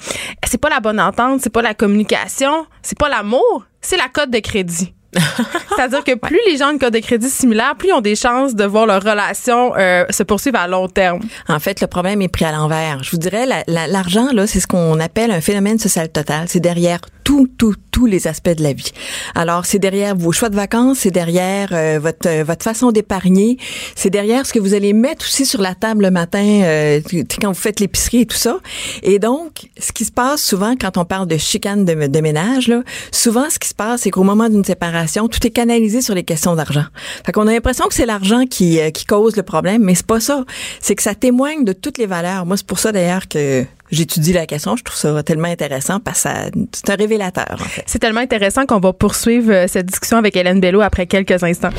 Speaker 1: c'est pas la bonne entente, c'est pas la communication, c'est pas l'amour, c'est la cote de crédit. C'est-à-dire que plus les gens ont une cote de crédit similaire, plus ils ont des chances de voir leur relation euh, se poursuivre à long terme.
Speaker 6: En fait, le problème est pris à l'envers. Je vous dirais, la- la- l'argent, là, c'est ce qu'on appelle un phénomène social total. C'est derrière tout, tout, tous les aspects de la vie. Alors, c'est derrière vos choix de vacances, c'est derrière euh, votre euh, votre façon d'épargner, c'est derrière ce que vous allez mettre aussi sur la table le matin euh, quand vous faites l'épicerie et tout ça. Et donc, ce qui se passe souvent quand on parle de chicane de, de ménage, là, souvent ce qui se passe, c'est qu'au moment d'une séparation, tout est canalisé sur les questions d'argent. Fait qu'on a l'impression que c'est l'argent qui euh, qui cause le problème, mais c'est pas ça. C'est que ça témoigne de toutes les valeurs. Moi, c'est pour ça d'ailleurs que j'étudie la question. Je trouve ça tellement intéressant parce que c'est un révélateur. En fait.
Speaker 1: C'est tellement intéressant qu'on va poursuivre euh, cette discussion avec Hélène Bello après quelques instants.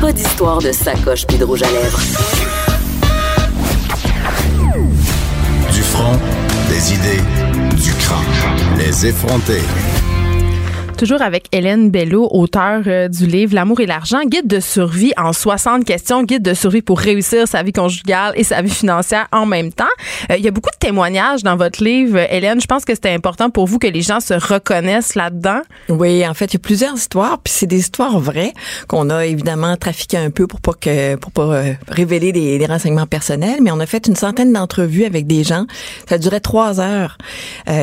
Speaker 4: Pas d'histoire de sacoche puis de rouge à lèvres.
Speaker 5: Du front, des idées, du crâne. Les effronter.
Speaker 1: Toujours avec Hélène Bello, auteure euh, du livre L'amour et l'argent, guide de survie en 60 questions, guide de survie pour réussir sa vie conjugale et sa vie financière en même temps. Euh, il y a beaucoup de témoignages dans votre livre, Hélène. Je pense que c'était important pour vous que les gens se reconnaissent là-dedans.
Speaker 6: Oui, en fait, il y a plusieurs histoires, puis c'est des histoires vraies qu'on a évidemment trafiquées un peu pour pas pour pas euh, révéler des, des renseignements personnels, mais on a fait une centaine d'entrevues avec des gens. Ça durait trois heures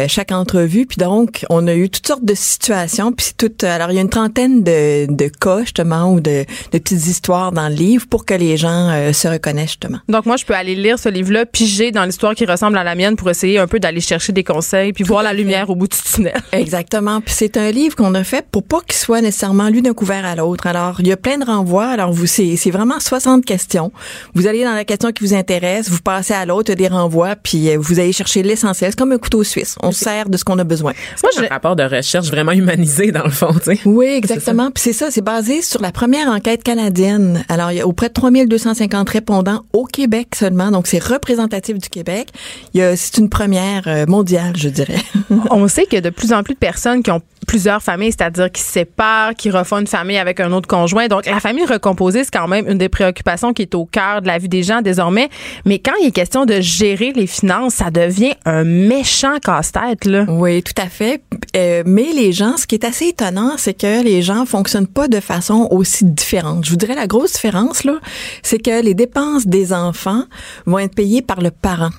Speaker 6: chaque entrevue, puis donc on a eu toutes sortes de situations, puis c'est tout. Alors il y a une trentaine de, de cas justement ou de, de petites histoires dans le livre pour que les gens euh, se reconnaissent justement.
Speaker 1: Donc moi, je peux aller lire ce livre-là, piger dans l'histoire qui ressemble à la mienne pour essayer un peu d'aller chercher des conseils, puis voir la lumière au bout du tunnel.
Speaker 6: Exactement. Puis c'est un livre qu'on a fait pour pas qu'il soit nécessairement lu d'un couvert à l'autre. Alors, il y a plein de renvois. Alors, vous, c'est, c'est vraiment 60 questions. Vous allez dans la question qui vous intéresse, vous passez à l'autre, il y a des renvois, puis euh, vous allez chercher l'essentiel. C'est comme un couteau suisse. On se sert de ce qu'on a besoin.
Speaker 1: Moi,
Speaker 2: C'est un rapport de recherche vraiment humanisé, dans le fond, tu sais.
Speaker 6: Oui, exactement. Puis c'est ça, c'est basé sur la première enquête canadienne. Alors, il y a auprès de 3250 répondants au Québec seulement. Donc, c'est représentatif du Québec. Il y a, c'est une première euh, mondiale, je dirais.
Speaker 1: on sait qu'il y a de plus en plus de personnes qui ont plusieurs familles, c'est-à-dire qui séparent, qui refont une famille avec un autre conjoint. Donc, la famille recomposée, c'est quand même une des préoccupations qui est au cœur de la vie des gens désormais. Mais quand il est question de gérer les finances, ça devient un méchant casse-tête, là.
Speaker 6: Oui, tout à fait. Euh, mais les gens, ce qui est assez étonnant, c'est que les gens fonctionnent pas de façon aussi différente. Je vous dirais la grosse différence, là, c'est que les dépenses des enfants vont être payées par le parent.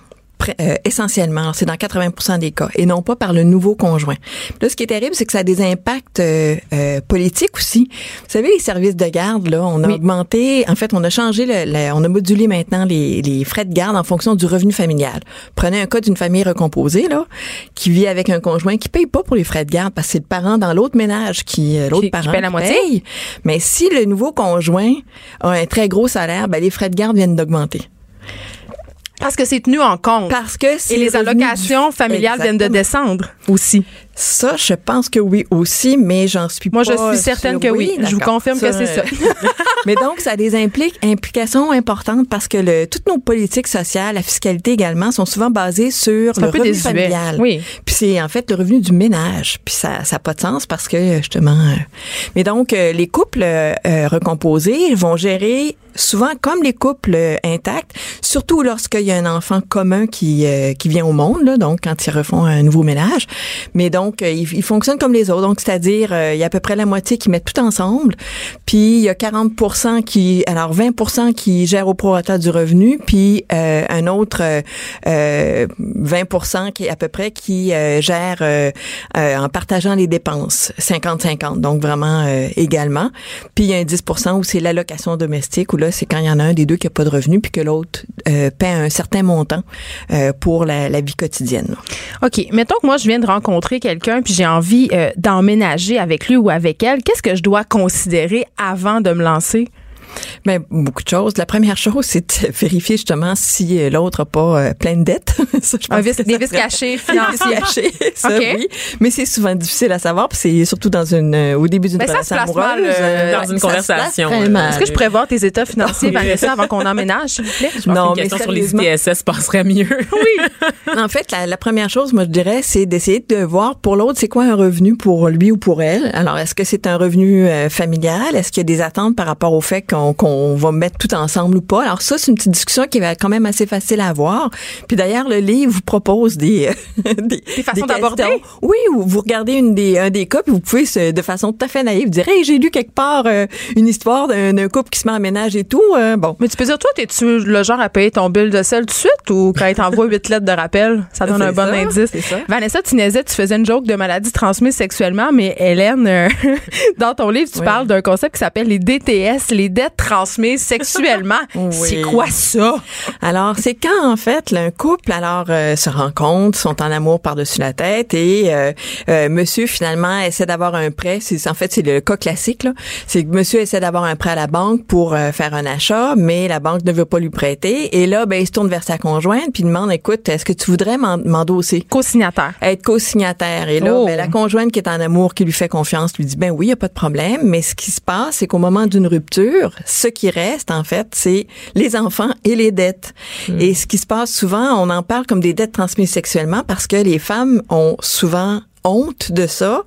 Speaker 6: Euh, essentiellement, c'est dans 80% des cas, et non pas par le nouveau conjoint. Là, ce qui est terrible, c'est que ça a des impacts euh, euh, politiques aussi. Vous savez, les services de garde, là, on a augmenté, en fait, on a changé, le, on a modulé maintenant les, les, frais de garde en fonction du revenu familial. Prenez un cas d'une famille recomposée, là, qui vit avec un conjoint qui paye pas pour les frais de garde parce que c'est le parent dans l'autre ménage qui, l'autre parent
Speaker 1: paye la moitié.
Speaker 6: Paye. Mais si le nouveau conjoint a un très gros salaire, ben, les frais de garde viennent d'augmenter.
Speaker 1: Parce que c'est tenu en compte.
Speaker 6: Parce que
Speaker 1: Et les allocations familiales viennent de descendre aussi.
Speaker 6: Ça, je pense que oui aussi, mais j'en suis
Speaker 1: Moi,
Speaker 6: pas.
Speaker 1: Moi, je suis certaine que oui. Je vous confirme que c'est ça.
Speaker 6: mais donc, ça a des impliques, implications importantes parce que le, toutes nos politiques sociales, la fiscalité également, sont souvent basées sur le revenu familial.
Speaker 1: Oui.
Speaker 6: Puis c'est en fait le revenu du ménage. Puis ça n'a pas de sens parce que justement. Euh, mais donc, euh, les couples euh, recomposés vont gérer souvent comme les couples intacts, surtout lorsqu'il y a un enfant commun qui qui vient au monde, là, donc quand ils refont un nouveau ménage. Mais donc donc, euh, ils, fonctionnent comme les autres. Donc, c'est-à-dire, euh, il y a à peu près la moitié qui mettent tout ensemble. Puis, il y a 40% qui, alors 20 qui gèrent au prorata du revenu. Puis, euh, un autre 20% qui, à peu près, qui gère en partageant les dépenses. 50-50. Donc, vraiment également. Puis, il y a un 10% où c'est l'allocation domestique, où là, c'est quand il y en a un des deux qui n'a pas de revenu, puis que l'autre paie un certain montant pour la, la vie quotidienne.
Speaker 1: OK. Mettons que moi, je viens de rencontrer quelqu'un puis j'ai envie euh, d'emménager avec lui ou avec elle, qu'est-ce que je dois considérer avant de me lancer?
Speaker 6: Mais ben, beaucoup de choses. La première chose, c'est de vérifier justement si euh, l'autre n'a pas euh, plein de dettes.
Speaker 1: ça, je pense des vis cachés financiers.
Speaker 6: cachés, ça oui. Mais c'est souvent difficile à savoir, puis c'est surtout dans une euh, au début d'une ben, relation amoureuse,
Speaker 2: dans une conversation.
Speaker 1: Est-ce que je pourrais voir tes états financiers, Vanessa, avant qu'on emménage, s'il vous plaît?
Speaker 2: Je non, une question sur les ITSS passerait mieux.
Speaker 6: oui. en fait, la, la, première chose, moi je dirais, c'est d'essayer de voir pour l'autre, c'est quoi un revenu pour lui ou pour elle. Alors, est-ce que c'est un revenu familial? Est-ce qu'il y a des attentes par rapport au fait qu'on qu'on va mettre tout ensemble ou pas. Alors ça, c'est une petite discussion qui va quand même assez facile à avoir. Puis d'ailleurs, le livre vous propose des
Speaker 1: des, des façons d'aborder?
Speaker 6: Oui, ou vous regardez une des un des cas, puis vous pouvez de façon tout à fait naïve dire hey, j'ai lu quelque part euh, une histoire d'un couple qui se met en ménage et tout. Euh, bon.
Speaker 1: Mais tu peux dire toi, es-tu le genre à payer ton bill de sel tout de suite ou quand il t'envoie huit lettres de rappel, ça donne un bon indice?
Speaker 6: Ça.
Speaker 1: Vanessa, tu naisais, tu faisais une joke de maladie transmise sexuellement, mais Hélène, euh, dans ton livre, tu parles d'un concept qui s'appelle les DTS, les dettes transmises sexuellement. C'est quoi ça?
Speaker 6: Alors, c'est quand, en fait, un couple, alors, euh, se rencontre, sont en amour par-dessus la tête et euh, euh, monsieur, finalement, essaie d'avoir un prêt. C'est, en fait, c'est le cas classique, là. C'est que monsieur essaie d'avoir un prêt à la banque pour faire un achat, mais la banque ne veut pas lui prêter. Et là, ben, il se tourne vers sa conjointe puis demande, écoute, est-ce que tu voudrais m'endosser?
Speaker 1: Co-signataire.
Speaker 6: Être co-signataire. Et là, ben, la oh. conjointe qui est en amour, qui lui fait confiance, lui dit, ben oui, il n'y a pas de problème. Mais ce qui se passe, c'est qu'au moment d'une rupture, ce qui reste, en fait, c'est les enfants et les dettes. Hmm. Et ce qui se passe souvent, on en parle comme des dettes transmises sexuellement parce que les femmes ont souvent honte de ça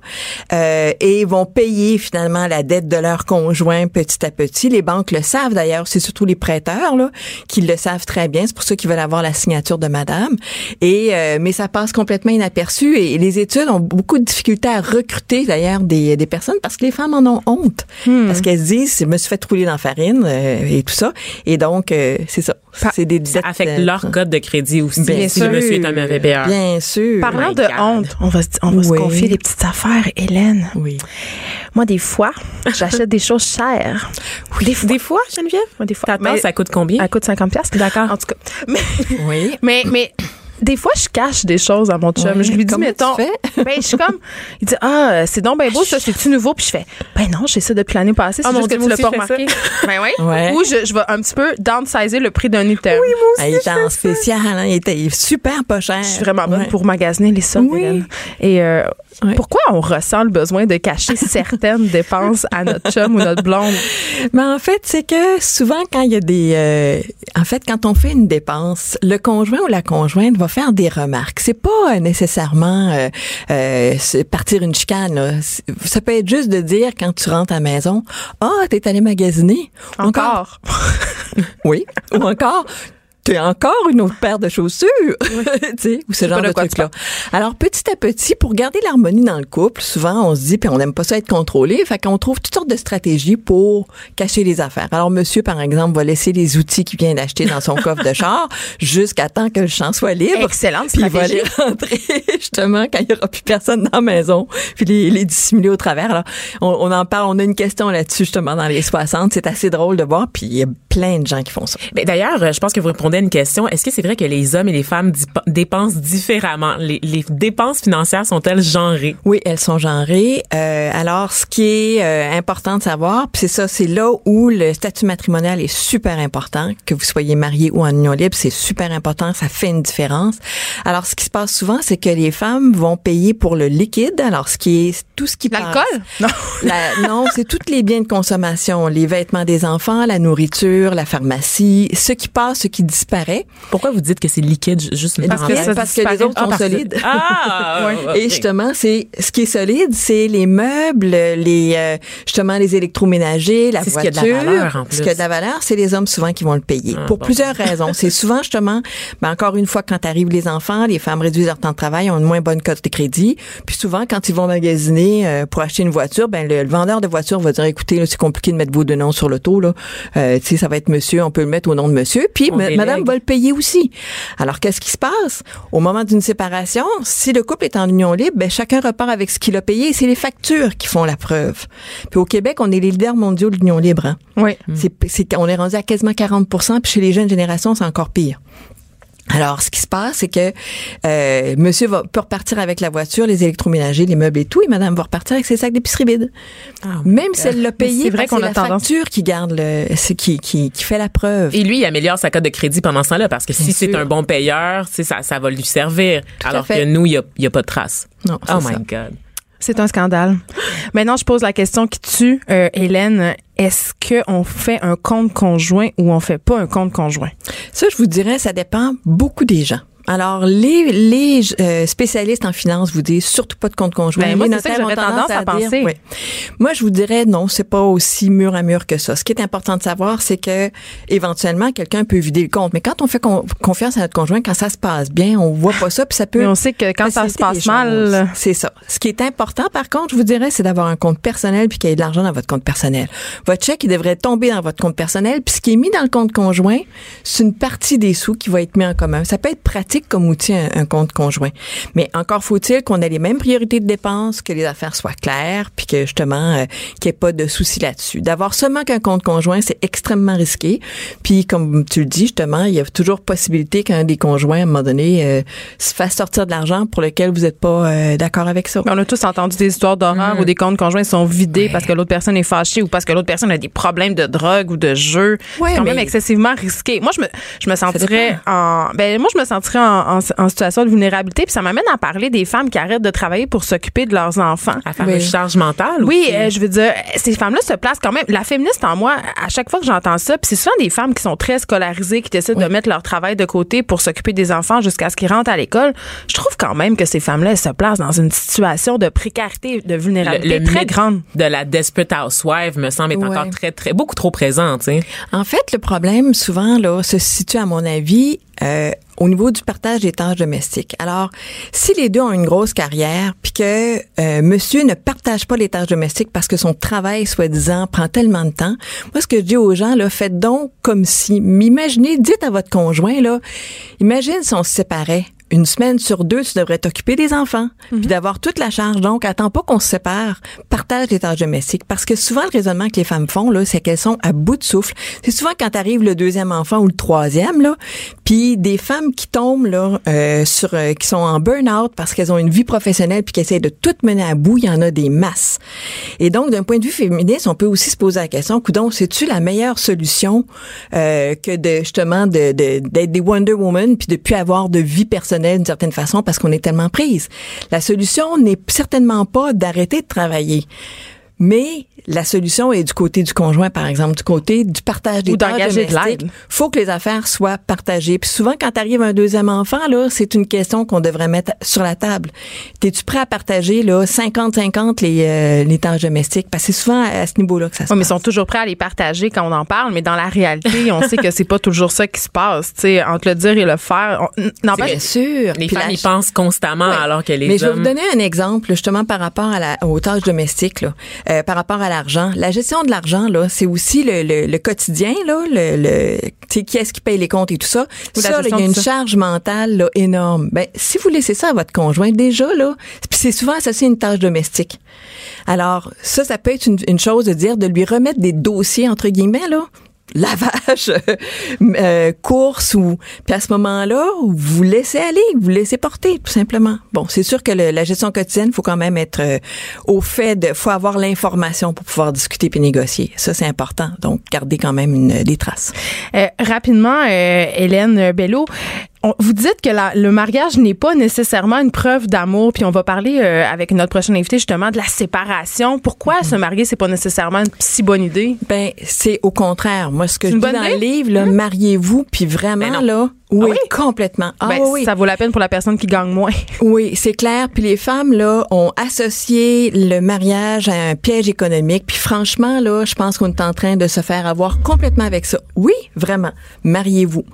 Speaker 6: euh, et vont payer finalement la dette de leur conjoint petit à petit. Les banques le savent d'ailleurs, c'est surtout les prêteurs là qui le savent très bien. C'est pour ça qu'ils veulent avoir la signature de madame. Et euh, mais ça passe complètement inaperçu et les études ont beaucoup de difficultés à recruter d'ailleurs des, des personnes parce que les femmes en ont honte hmm. parce qu'elles se disent je me suis fait rouler dans la farine euh, et tout ça et donc c'est ça. C'est des
Speaker 2: dettes, ça affecte leur code de crédit aussi. Bien si sûr, le monsieur est un mauvais payeur.
Speaker 6: Bien sûr.
Speaker 1: Parlant de honte, on va on va se confier des petites affaires, Hélène.
Speaker 6: Oui.
Speaker 1: Moi, des fois, j'achète des choses chères.
Speaker 2: Oui. Des, fois, des fois Geneviève?
Speaker 1: Moi, des fois.
Speaker 2: mais, ça coûte combien?
Speaker 1: Ça coûte 50
Speaker 2: D'accord.
Speaker 1: En tout cas. Mais, oui. Mais, mais des fois, je cache des choses à mon chum. je lui dis, mettons. ben, je suis comme, il dit, ah, c'est donc ben beau, ça, c'est-tu nouveau? Puis je fais, ben non, j'ai ça depuis l'année passée. C'est oh juste que tu l'as pas remarqué. ben oui. Ouais. Ou je, je vais un petit peu downsizer le prix d'un item.
Speaker 6: Oui, moi aussi. il était en spécial, hein, il était super pas cher.
Speaker 1: Je suis vraiment bonne pour magasiner les soldes, oui. Et, euh, pourquoi on ressent le besoin de cacher certaines dépenses à notre chum ou notre blonde?
Speaker 6: Mais ben, en fait, c'est que souvent, quand il y a des. Euh, en fait, quand on fait une dépense, le conjoint ou la conjointe va va faire des remarques. C'est pas euh, nécessairement euh, euh, partir une chicane. là. Ça peut être juste de dire quand tu rentres à la maison, ah, t'es allé magasiner.
Speaker 1: Encore.
Speaker 6: Oui. Ou encore, t'as encore une autre paire de chaussures. tu sais, ou ce genre
Speaker 1: de
Speaker 6: truc-là. Alors, petit à petit, pour garder l'harmonie dans le couple, souvent, on se dit, puis on n'aime pas ça être contrôlé, fait qu'on trouve toutes sortes de stratégies pour cacher les affaires. Alors, monsieur, par exemple, va laisser les outils qu'il vient d'acheter dans son coffre de char jusqu'à temps que le champ soit libre.
Speaker 1: Excellente
Speaker 6: Puis il va les rentrer justement quand il n'y aura plus personne dans la maison, puis les, les dissimuler au travers. Alors, on, on en parle, on a une question là-dessus justement dans les 60. C'est assez drôle de voir, puis il y a plein de gens qui font ça.
Speaker 2: Ben, D'ailleurs, euh, je pense que vous répondez à une question. Est-ce que c'est vrai que les hommes et les femmes dépensent différemment? Les, les dépenses financières sont-elles genrées?
Speaker 6: Oui, elles sont genrées. Euh, alors, ce qui est euh, important de savoir, puis c'est ça, c'est là où le statut matrimonial est super important, que vous soyez marié ou en union libre, c'est super important, ça fait une différence. Alors, ce qui se passe souvent, c'est que les femmes vont payer pour le liquide, alors ce qui est tout ce qui passe.
Speaker 1: L'alcool? Non.
Speaker 6: La- non, c'est tous les biens de consommation, les vêtements des enfants, la nourriture, la pharmacie, ce qui passe, ce qui disparaît.
Speaker 2: Pourquoi vous dites que c'est liquide? Ju- Juste une
Speaker 6: Parce que,
Speaker 1: ça
Speaker 6: parce que les autres
Speaker 2: Ah,
Speaker 6: sont
Speaker 2: parce que-
Speaker 6: solides.
Speaker 2: Ah!
Speaker 6: Et justement, c'est ce qui est solide, c'est les meubles, les euh, justement les électroménagers, la
Speaker 2: C'est ce qui a
Speaker 6: voiture.
Speaker 2: de la valeur, en
Speaker 6: Ce qui a de la valeur, c'est les hommes souvent qui vont le payer
Speaker 2: Ah,
Speaker 6: pour
Speaker 2: bon.
Speaker 6: plusieurs raisons. C'est souvent justement, ben encore une fois, quand arrivent les enfants, les femmes réduisent leur temps de travail, ont une moins bonne cote de crédit. Puis souvent, quand ils vont magasiner euh, pour acheter une voiture, ben le, le vendeur de voiture va dire, écoutez, là, c'est compliqué de mettre vos deux noms sur l'auto là. Euh, tu sais, ça va être monsieur, on peut le mettre au nom de monsieur. Puis madame va le payer aussi. Alors, qu'est-ce qui se passe? Au moment d'une séparation, si le couple est en union libre, ben, chacun repart avec ce qu'il a payé. C'est les factures qui font la preuve. Puis au Québec, on est les leaders mondiaux de l'union libre. hein.
Speaker 1: Oui.
Speaker 6: C'est, c'est, on est rendu à quasiment 40% puis chez les jeunes générations, c'est encore pire. Alors, ce qui se passe, c'est que euh, monsieur va, peut repartir avec la voiture, les électroménagers, les meubles et tout, et madame va repartir avec ses sacs d'épicerie vides.
Speaker 2: Ah,
Speaker 6: Même si elle l'a payé,
Speaker 1: c'est vrai qu'on a
Speaker 6: la
Speaker 1: tendance-
Speaker 6: facture qui garde le, c'est qui, qui, qui fait la preuve.
Speaker 2: Et lui, il améliore sa cote de crédit pendant ce temps-là parce que si
Speaker 6: Bien
Speaker 2: c'est
Speaker 6: sûr.
Speaker 2: un bon payeur, c'est ça, ça va lui servir. alors que nous, il n'y a, il y a pas de trace.
Speaker 6: Non, c'est
Speaker 2: Oh
Speaker 6: ça.
Speaker 2: my God.
Speaker 1: C'est un scandale. Maintenant, je pose la question qui tue, euh, Hélène. Est-ce qu'on fait un compte conjoint ou on fait pas un compte conjoint?
Speaker 6: Ça, je vous dirais, ça dépend beaucoup des gens. Alors, les, les euh, spécialistes en finance vous disent surtout pas de compte conjoint.
Speaker 1: Ben, moi, c'est ça que j'aurais tendance à
Speaker 6: dire-
Speaker 1: penser.
Speaker 6: oui. Moi, je vous dirais non, c'est pas aussi mur à mur que ça. Ce qui est important de savoir, c'est que éventuellement, quelqu'un peut vider le compte. Mais quand on fait con- confiance à notre conjoint, quand ça se passe bien, on voit pas ça, puis ça peut.
Speaker 1: Mais on sait que quand ça se passe mal,
Speaker 6: C'est ça. Ce qui est important, par contre, je vous dirais, c'est d'avoir un compte personnel puis qu'il y ait de l'argent dans votre compte personnel. Votre chèque, il devrait tomber dans votre compte personnel puis ce qui est mis dans le compte conjoint, c'est une partie des sous qui va être mis en commun. Ça peut être pratique comme outil, un, un compte conjoint. Mais encore faut-il qu'on ait les mêmes priorités de dépenses, que les affaires soient claires puis que, justement, euh, qu'il n'y ait pas de soucis là-dessus. D'avoir seulement qu'un compte conjoint, c'est extrêmement risqué. Puis, comme tu le dis, justement, il y a toujours possibilité qu'un des conjoints, à un moment donné, euh, se fasse sortir de l'argent pour lequel vous n'êtes pas euh, d'accord avec ça.
Speaker 1: On a tous entendu des histoires d'horreur où des comptes conjoints sont vidés parce que l'autre personne est fâchée ou parce que l'autre personne a des problèmes de drogue ou de jeu.
Speaker 6: Ouais,
Speaker 1: c'est quand
Speaker 6: mais-
Speaker 1: même excessivement risqué. Moi, je me, je me sentirais en, ben, moi, je me sentirais en, en, en situation de vulnérabilité. Puis ça m'amène à parler des femmes qui arrêtent de travailler pour s'occuper de leurs enfants.
Speaker 2: La fameuse
Speaker 6: Oui.
Speaker 2: charge mentale.
Speaker 1: Oui, euh, je veux dire, ces femmes-là se placent quand même. La féministe en moi, à chaque fois que j'entends ça, puis c'est souvent des femmes qui sont très scolarisées, qui décident de mettre leur travail de côté pour s'occuper des enfants jusqu'à ce qu'ils rentrent à l'école. Je trouve quand même que ces femmes-là elles se placent dans une situation de précarité, de vulnérabilité très
Speaker 2: mythe
Speaker 1: grande.
Speaker 2: de la Desperate Housewife me semble être
Speaker 6: Ouais.
Speaker 2: encore très, très, beaucoup trop présent, tu sais.
Speaker 6: En fait, le problème, souvent, là, se situe, à mon avis, euh, au niveau du partage des tâches domestiques. Alors, si les deux ont une grosse carrière, puis que euh, monsieur ne partage pas les tâches domestiques parce que son travail, soi-disant, prend tellement de temps, moi, ce que je dis aux gens, là, faites donc comme si, imaginez, dites à votre conjoint, là, imagine si on se séparait. Une semaine sur deux, tu devrais t'occuper des enfants, puis d'avoir toute la charge. Donc, attends pas qu'on se sépare, partage les tâches domestiques. Parce que souvent, le raisonnement que les femmes font, là, c'est qu'elles sont à bout de souffle. C'est souvent quand arrive le deuxième enfant ou le troisième, là, puis des femmes qui tombent, là, euh, sur, euh, qui sont en burn-out parce qu'elles ont une vie professionnelle puis qui essaient de tout mener à bout, il y en a des masses. Et donc, d'un point de vue féministe, on peut aussi se poser la question, coudon, c'est-tu la meilleure solution euh, que de, justement, de, de- d'être des Wonder Woman puis de plus avoir de vie personnelle? D'une certaine façon parce qu'on est tellement prise. La solution n'est certainement pas d'arrêter de travailler. Mais la solution est du côté du conjoint, par exemple, du côté du partage des
Speaker 1: Ou
Speaker 6: tâches
Speaker 1: d'engager de
Speaker 6: domestiques.
Speaker 1: l'aide.
Speaker 6: faut que les affaires soient partagées. Puis souvent, quand arrive un deuxième enfant, là, c'est une question qu'on devrait mettre sur la table. T'es-tu prêt à partager là 50-50 les, euh, les tâches domestiques? Parce que c'est souvent à ce niveau-là que ça se
Speaker 1: Ouais, mais ils
Speaker 6: passe.
Speaker 1: sont toujours prêts à les partager quand on en parle, mais dans la réalité, on sait que c'est pas toujours ça qui se passe. Tu sais, entre le dire et le faire. on- n'empêche-
Speaker 6: Bien sûr.
Speaker 2: Les
Speaker 6: Puis
Speaker 2: femmes
Speaker 6: la-
Speaker 2: y pensent constamment
Speaker 6: Ouais.
Speaker 2: alors que les
Speaker 6: Mais je vais vous donner un exemple justement par rapport à la, aux tâches domestiques, là, euh, par rapport à l'argent. La gestion de l'argent, là, c'est aussi le, le, le quotidien, là, le, le tu sais, qui est-ce qui paye les comptes et tout ça.
Speaker 1: Ou
Speaker 6: Ça, il y a une
Speaker 1: ça.
Speaker 6: charge mentale là, énorme. Ben, si vous laissez ça à votre conjoint, déjà là, c'est souvent associé à une tâche domestique. Alors ça, ça peut être une, une chose de dire de lui remettre des dossiers entre guillemets là lavage, euh, course ou puis à ce moment-là, vous laissez aller, vous laissez porter tout simplement. Bon, c'est sûr que le- la gestion quotidienne, faut quand même être euh, au fait de, faut avoir l'information pour pouvoir discuter puis négocier. Ça c'est important. Donc garder quand même une, des traces.
Speaker 1: Euh, rapidement, euh, Hélène Bello, on- vous dites que la- le mariage n'est pas nécessairement une preuve d'amour, puis on va parler euh, avec notre prochaine invitée justement de la séparation. Pourquoi
Speaker 6: Mm-hmm.
Speaker 1: se marier, c'est pas nécessairement une si bonne idée?
Speaker 6: Ben c'est au contraire. Moi ce que je dis dans
Speaker 1: idée?
Speaker 6: le livre, là, mariez-vous puis vraiment
Speaker 2: Ben
Speaker 6: là, oui,
Speaker 1: oui?
Speaker 6: complètement. Ah
Speaker 1: Ben,
Speaker 6: oui.
Speaker 1: Ça vaut la peine pour la personne qui gagne moins.
Speaker 6: Oui, c'est clair. Puis les femmes là ont associé le mariage à un piège économique. Puis franchement là, je pense qu'on est en train de se faire avoir complètement avec ça. Oui, vraiment. Mariez-vous.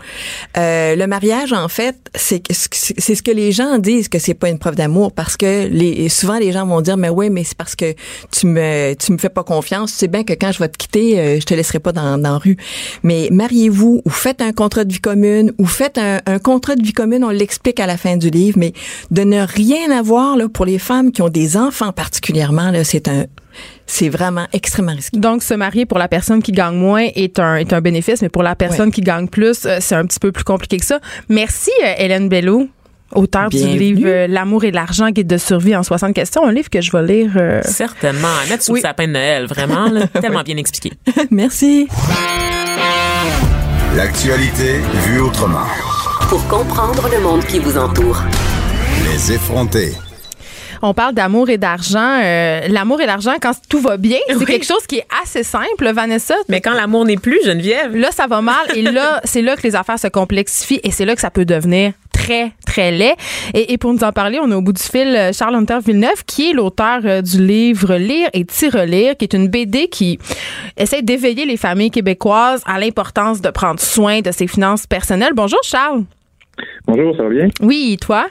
Speaker 6: Euh, le mariage, en fait, c'est c'est ce que les gens disent que c'est pas une preuve d'amour parce que les souvent les gens vont dire mais oui, mais c'est parce que tu me tu me fais pas confiance. Tu sais bien que quand je vais te quitter, euh, je te laisserai pas dans dans la rue. Mais mariez-vous ou faites un contrat de vie commune ou faites un, un contrat de vie commune. On l'explique à la fin du livre, mais de ne rien avoir là pour les femmes qui ont des enfants particulièrement là, c'est un c'est vraiment extrêmement risqué.
Speaker 1: Donc, se marier pour la personne qui gagne moins est un, est un bénéfice, mais pour la personne qui gagne plus, euh, c'est un petit peu plus compliqué que ça. Merci, euh, Hélène Bello. Auteur du
Speaker 6: Bienvenue.
Speaker 1: livre euh, L'amour et l'argent, guide de survie en 60 questions, un livre que je vais lire. euh,
Speaker 2: Certainement. À mettre sous
Speaker 1: Oui.
Speaker 2: le sapin de Noël, vraiment. là, tellement bien expliqué.
Speaker 6: Merci.
Speaker 5: L'actualité vue autrement.
Speaker 4: Pour comprendre le monde qui vous entoure.
Speaker 5: Les effrontés.
Speaker 1: On parle d'amour et d'argent. Euh, L'amour et l'argent, quand tout va bien, c'est
Speaker 2: Oui.
Speaker 1: quelque chose qui est assez simple, Vanessa.
Speaker 2: Mais quand l'amour n'est plus, Geneviève,
Speaker 1: Là, ça va mal et là, c'est là que les affaires se complexifient et c'est là que ça peut devenir très, très laid. Et, et pour nous en parler, on a au bout du fil euh, Charles Hunter Villeneuve, qui est l'auteur euh, du livre Lire et Tire-Lire, qui est une BD qui essaie d'éveiller les familles québécoises à l'importance de prendre soin de ses finances personnelles. Bonjour, Charles.
Speaker 7: Bonjour, ça va bien?
Speaker 1: Oui, toi?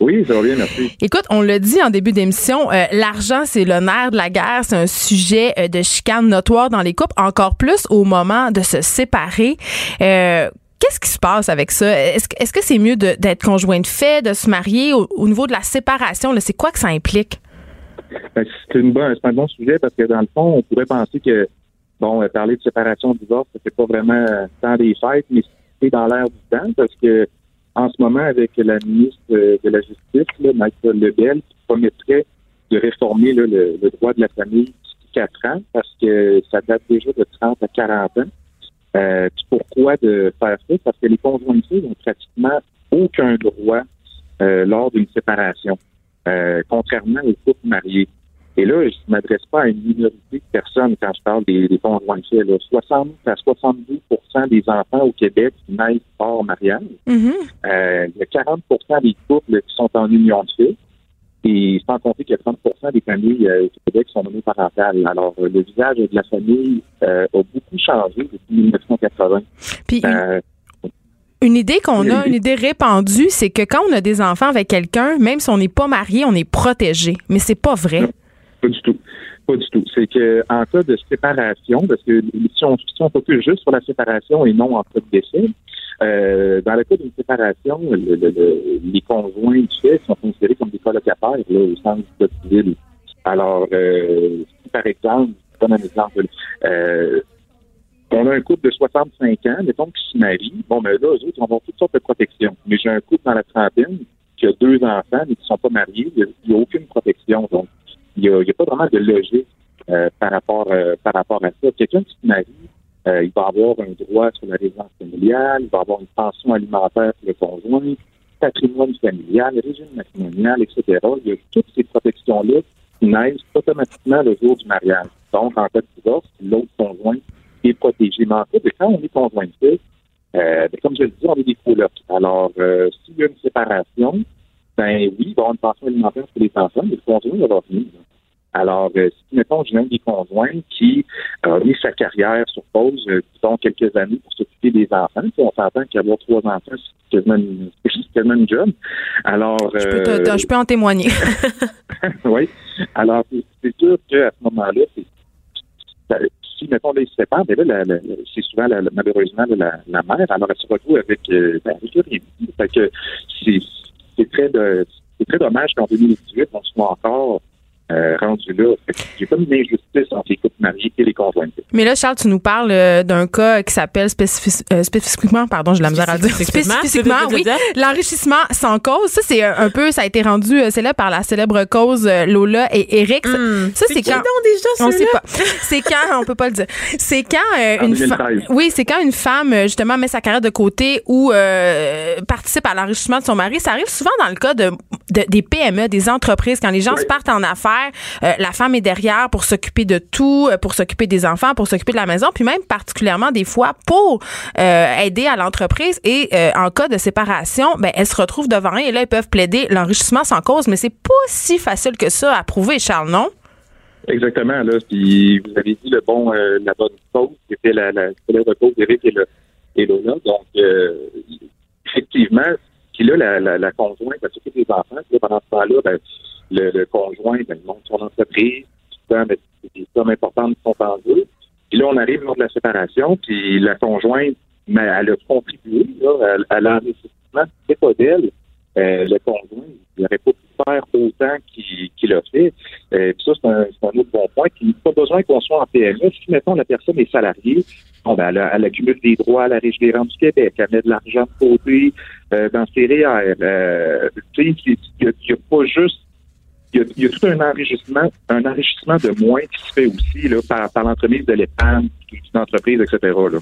Speaker 7: Oui, ça va bien, merci.
Speaker 1: Écoute, on l'a dit en début d'émission, euh, l'argent, c'est le nerf de la guerre. C'est un sujet euh, de chicane notoire dans les couples, encore plus au moment de se séparer. Euh, Qu'est-ce qui se passe avec ça? Est-ce que- est-ce que c'est mieux de- d'être conjoint de fait, de se marier? Au, au niveau de la séparation, c'est quoi que ça implique?
Speaker 7: Ben, C'est un bon sujet parce que dans le fond, on pourrait penser que bon, euh, parler de séparation, de divorce, c'est pas vraiment euh, tant des fêtes, mais c'est dans l'air du temps parce que en ce moment, avec la ministre euh, de la Justice, là, Maître Lebel, qui promettrait de réformer le, droit de la famille jusqu'à 4 ans parce que ça date déjà de 30 à 40 ans. Euh, pourquoi de faire ça? Parce que les conjoints de fait n'ont pratiquement aucun droit euh, lors d'une séparation, euh, contrairement aux couples mariés. Et là, je ne m'adresse pas à une minorité de personnes quand je parle des, des conjoints de fait. Là. 60 à 72 des enfants au Québec naissent hors mariage.
Speaker 1: Mhm.
Speaker 7: Euh, il y a 40 des couples qui sont en union de fait. Et sans compter qu'il y a 30 des familles euh, au Québec qui sont monoparentales. Alors, euh, le visage de la famille euh, a beaucoup changé depuis 1980.
Speaker 1: Puis une,
Speaker 7: Euh,
Speaker 1: une idée qu'on a, une idée répandue, c'est que quand on a des enfants avec quelqu'un, même si on n'est pas marié, on est protégé. Mais c'est pas vrai.
Speaker 7: Non. Pas du tout. Pas du tout. C'est que en cas de séparation, parce que si on, si on focus juste sur la séparation et non en cas de décès, euh, dans le cas d'une séparation, le- le- le- les conjoints du fait sont considérés comme des colocataires là, au sens du code civil. Alors, euh, par exemple, je donne un exemple, euh, on a un couple de 65 ans, mettons, qui se marie. Bon, ben là, eux autres, vont avoir toutes sortes de protections. Mais j'ai un couple dans la trentaine qui a deux enfants, mais qui ne sont pas mariés. Il n'y a, aucune protection. Donc, il n'y a, a pas vraiment de logique euh, par rapport euh, par rapport à ça. Quelqu'un qui se marie, euh, il va avoir un droit sur la résidence familiale, il va avoir une pension alimentaire pour le conjoint, patrimoine familial, régime matrimonial, etc. Il y a toutes ces protections-là naissent automatiquement le jour du mariage. Donc, en cas de divorce, l'autre conjoint est protégé. Mais en fait, quand on est conjoint de euh, ben, comme je le dis, on est des colocs. Alors, euh, s'il y a une séparation, ben oui, il va y avoir une pension alimentaire pour les enfants, mais le conjoint va venir. Alors, euh, si, mettons, j'ai un des conjoints qui a mis sa carrière sur pause, euh, disons, quelques années pour s'occuper des enfants, puis on s'entend qu'avoir trois enfants, c'est quasiment quasiment une job. Alors...
Speaker 1: Je peux,
Speaker 7: euh,
Speaker 1: te- je peux en témoigner.
Speaker 7: oui. Alors, c'est- sûr qu'à ce moment-là, si, mettons, là, ils se séparent, ben là, la- la- c'est souvent, la- la- malheureusement, là, la, la mère, alors elle se retrouve avec, euh, ben, avec rien. Fait que c'est très, de- très dommage qu'en 2018, on soit encore euh, rendu là. J'ai comme une injustice entre les couples mariés et les conjoints.
Speaker 1: Mais là, Charles, tu nous parles euh, d'un cas qui s'appelle spécifi- euh, spécifiquement, pardon, j'ai de la misère à dire.
Speaker 2: Spécifiquement,
Speaker 1: oui. L'enrichissement sans cause, ça, c'est un, peu, ça a été rendu euh, célèbre par la célèbre cause euh, Lola et Eric. Ça,
Speaker 2: Hmm.
Speaker 1: ça,
Speaker 2: C'est
Speaker 1: quand.
Speaker 2: donc déjà,
Speaker 1: On sait pas. C'est quand, on peut pas le dire. C'est quand euh, une
Speaker 7: 2013.
Speaker 1: femme. Oui, c'est quand une femme, justement, met sa carrière de côté ou euh, participe à l'enrichissement de son mari. Ça arrive souvent dans le cas de, de- des PME, des entreprises, quand les gens
Speaker 7: Oui.
Speaker 1: se partent en affaires, euh, la femme est derrière pour s'occuper de tout, euh, pour s'occuper des enfants, pour s'occuper de la maison, puis même particulièrement des fois pour euh, aider à l'entreprise. Et en cas de séparation, ben elles se retrouvent devant rien et là ils peuvent plaider l'enrichissement sans cause, mais c'est pas si facile que ça à prouver, Charles, non?
Speaker 7: Exactement, là. Vous avez dit le bon, la bonne cause, qui était la, la cause d'Éric et, le. Donc, effectivement, puis là, la, conjointe va s'occuper des enfants. Là, pendant ce temps-là, ben, le, le conjoint, ben, il monte son entreprise. Des sommes importantes sont en jeu. Puis là, on arrive lors de la séparation, puis la conjointe, mais elle a contribué là, à, à l'enrichissement. C'est pas d'elle. Euh, le conjoint, il n'aurait pas pu faire autant qu'il qu'il a fait. Euh, puis ça, c'est un, un autre bon point. Puis, pas besoin qu'on soit en PME. Si, mettons, la personne est salariée, bon, ben, elle, elle accumule des droits à la Régie des rentes du Québec, elle met de l'argent de côté euh, dans ses REER. Euh, tu sais, il n'y a pas juste il y, a, il y a tout un enrichissement, un enrichissement de moins qui se fait aussi là, par, par l'entremise de l'épargne, d'une entreprise, etc. Là.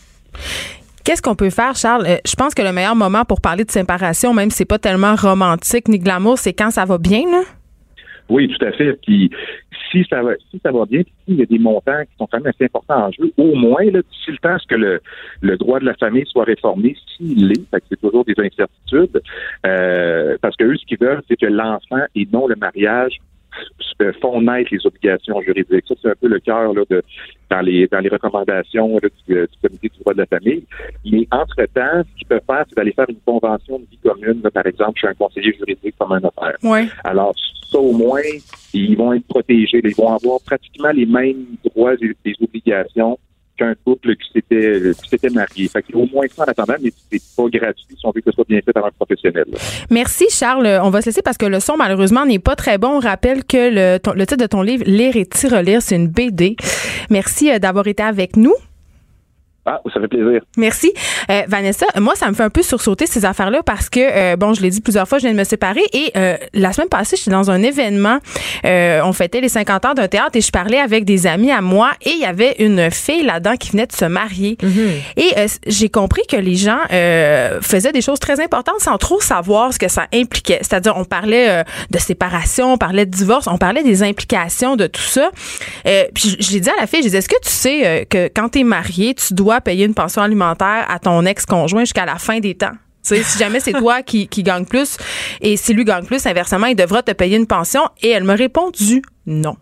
Speaker 1: Qu'est-ce qu'on peut faire, Charles? Euh, je pense que le meilleur moment pour parler de séparation, même si c'est pas tellement romantique ni glamour, c'est quand ça va bien, là?
Speaker 7: Oui, tout à fait. Puis si ça va, si ça va bien, puis s'il y a des montants qui sont quand même assez importants en jeu, au moins, là, d'ici le temps à ce que le, le droit de la famille soit réformé, s'il est, fait que c'est toujours des incertitudes, euh, parce que eux, ce qu'ils veulent, c'est que l'enfant et non le mariage font naître les obligations juridiques. Ça, c'est un peu le cœur là, de, dans, les, dans les recommandations là, du, euh, du comité du droit de la famille. Mais entre-temps, ce qu'ils peuvent faire, c'est d'aller faire une convention de vie commune, là, par exemple, chez un conseiller juridique comme un notaire.
Speaker 1: Oui.
Speaker 7: Alors, ça, au moins, ils vont être protégés. Ils vont avoir pratiquement les mêmes droits et des obligations qu'un couple qui s'était qui s'était marié. Fait qu'il y a au moins ça en attendant, mais c'est pas gratuit si on veut que ce soit bien fait par un professionnel.
Speaker 1: Merci, Charles. On va se laisser parce que le son, malheureusement, n'est pas très bon. On rappelle que le, le titre de ton livre, Lire et tirelire, c'est une BD. Merci euh, d'avoir été avec nous.
Speaker 7: Ah, ça fait plaisir.
Speaker 1: Merci. Euh, Vanessa, moi, ça me fait un peu sursauter ces affaires-là parce que, euh, bon, je l'ai dit plusieurs fois, je viens de me séparer et euh, la semaine passée, j'étais dans un événement. Euh, on fêtait les 50 ans d'un théâtre et je parlais avec des amis à moi et il y avait une fille là-dedans qui venait de se marier. Et euh, j'ai compris que les gens euh, faisaient des choses très importantes sans trop savoir ce que ça impliquait. C'est-à-dire, on parlait euh, de séparation, on parlait de divorce, on parlait des implications de tout ça. Euh, puis j'ai dit à la fille, j'ai dit, est-ce que tu sais euh, que quand tu es marié, tu dois payer une pension alimentaire à ton ex-conjoint jusqu'à la fin des temps? Tu sais, si jamais c'est toi qui, qui gagne plus et si lui gagne plus, inversement, il devra te payer une pension. Et elle m'a répondu non.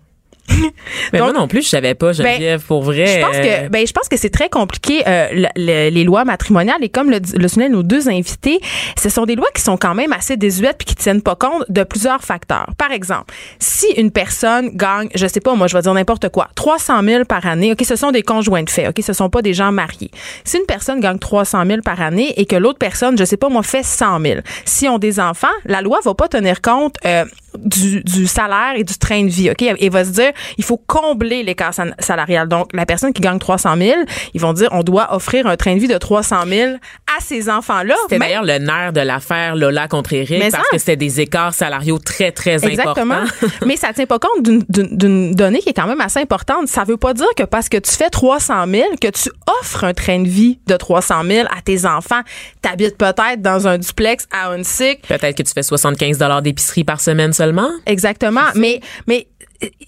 Speaker 2: Mais
Speaker 1: Donc-
Speaker 2: moi non plus, je savais pas, Geneviève, pour vrai.
Speaker 1: Je pense que
Speaker 2: euh,
Speaker 1: ben je pense que c'est très compliqué euh, le- le- les lois matrimoniales et comme le, le soulignaient nos deux invités, ce sont des lois qui sont quand même assez désuètes puis qui tiennent pas compte de plusieurs facteurs. Par exemple, si une personne gagne, je sais pas, moi je vais dire n'importe quoi, 300 000 par année, ok, ce sont des conjoints de fait, ok, ce sont pas des gens mariés. Si une personne gagne 300 000 par année et que l'autre personne, je sais pas, moi fait 100 000, si ont des enfants, la loi va pas tenir compte euh, du, du salaire et du train de vie, ok, et va se dire il faut combler l'écart sal- salarial. Donc, la personne qui gagne 300 000, ils vont dire on doit offrir un train de vie de 300 000 à ces enfants-là.
Speaker 2: C'était d'ailleurs le nerf de l'affaire Lola contre Eric parce
Speaker 1: ça-
Speaker 2: que c'était des écarts salariaux très, très
Speaker 1: Exactement.
Speaker 2: importants.
Speaker 1: Mais ça tient pas compte d'une- donnée qui est quand même assez importante. Ça veut pas dire que parce que tu fais 300 000, que tu offres un train de vie de 300 000 à tes enfants. T'habites peut-être dans un duplex à Huntsic.
Speaker 2: Peut-être que tu fais 75 d'épicerie par semaine seulement.
Speaker 1: Exactement. Mais, mais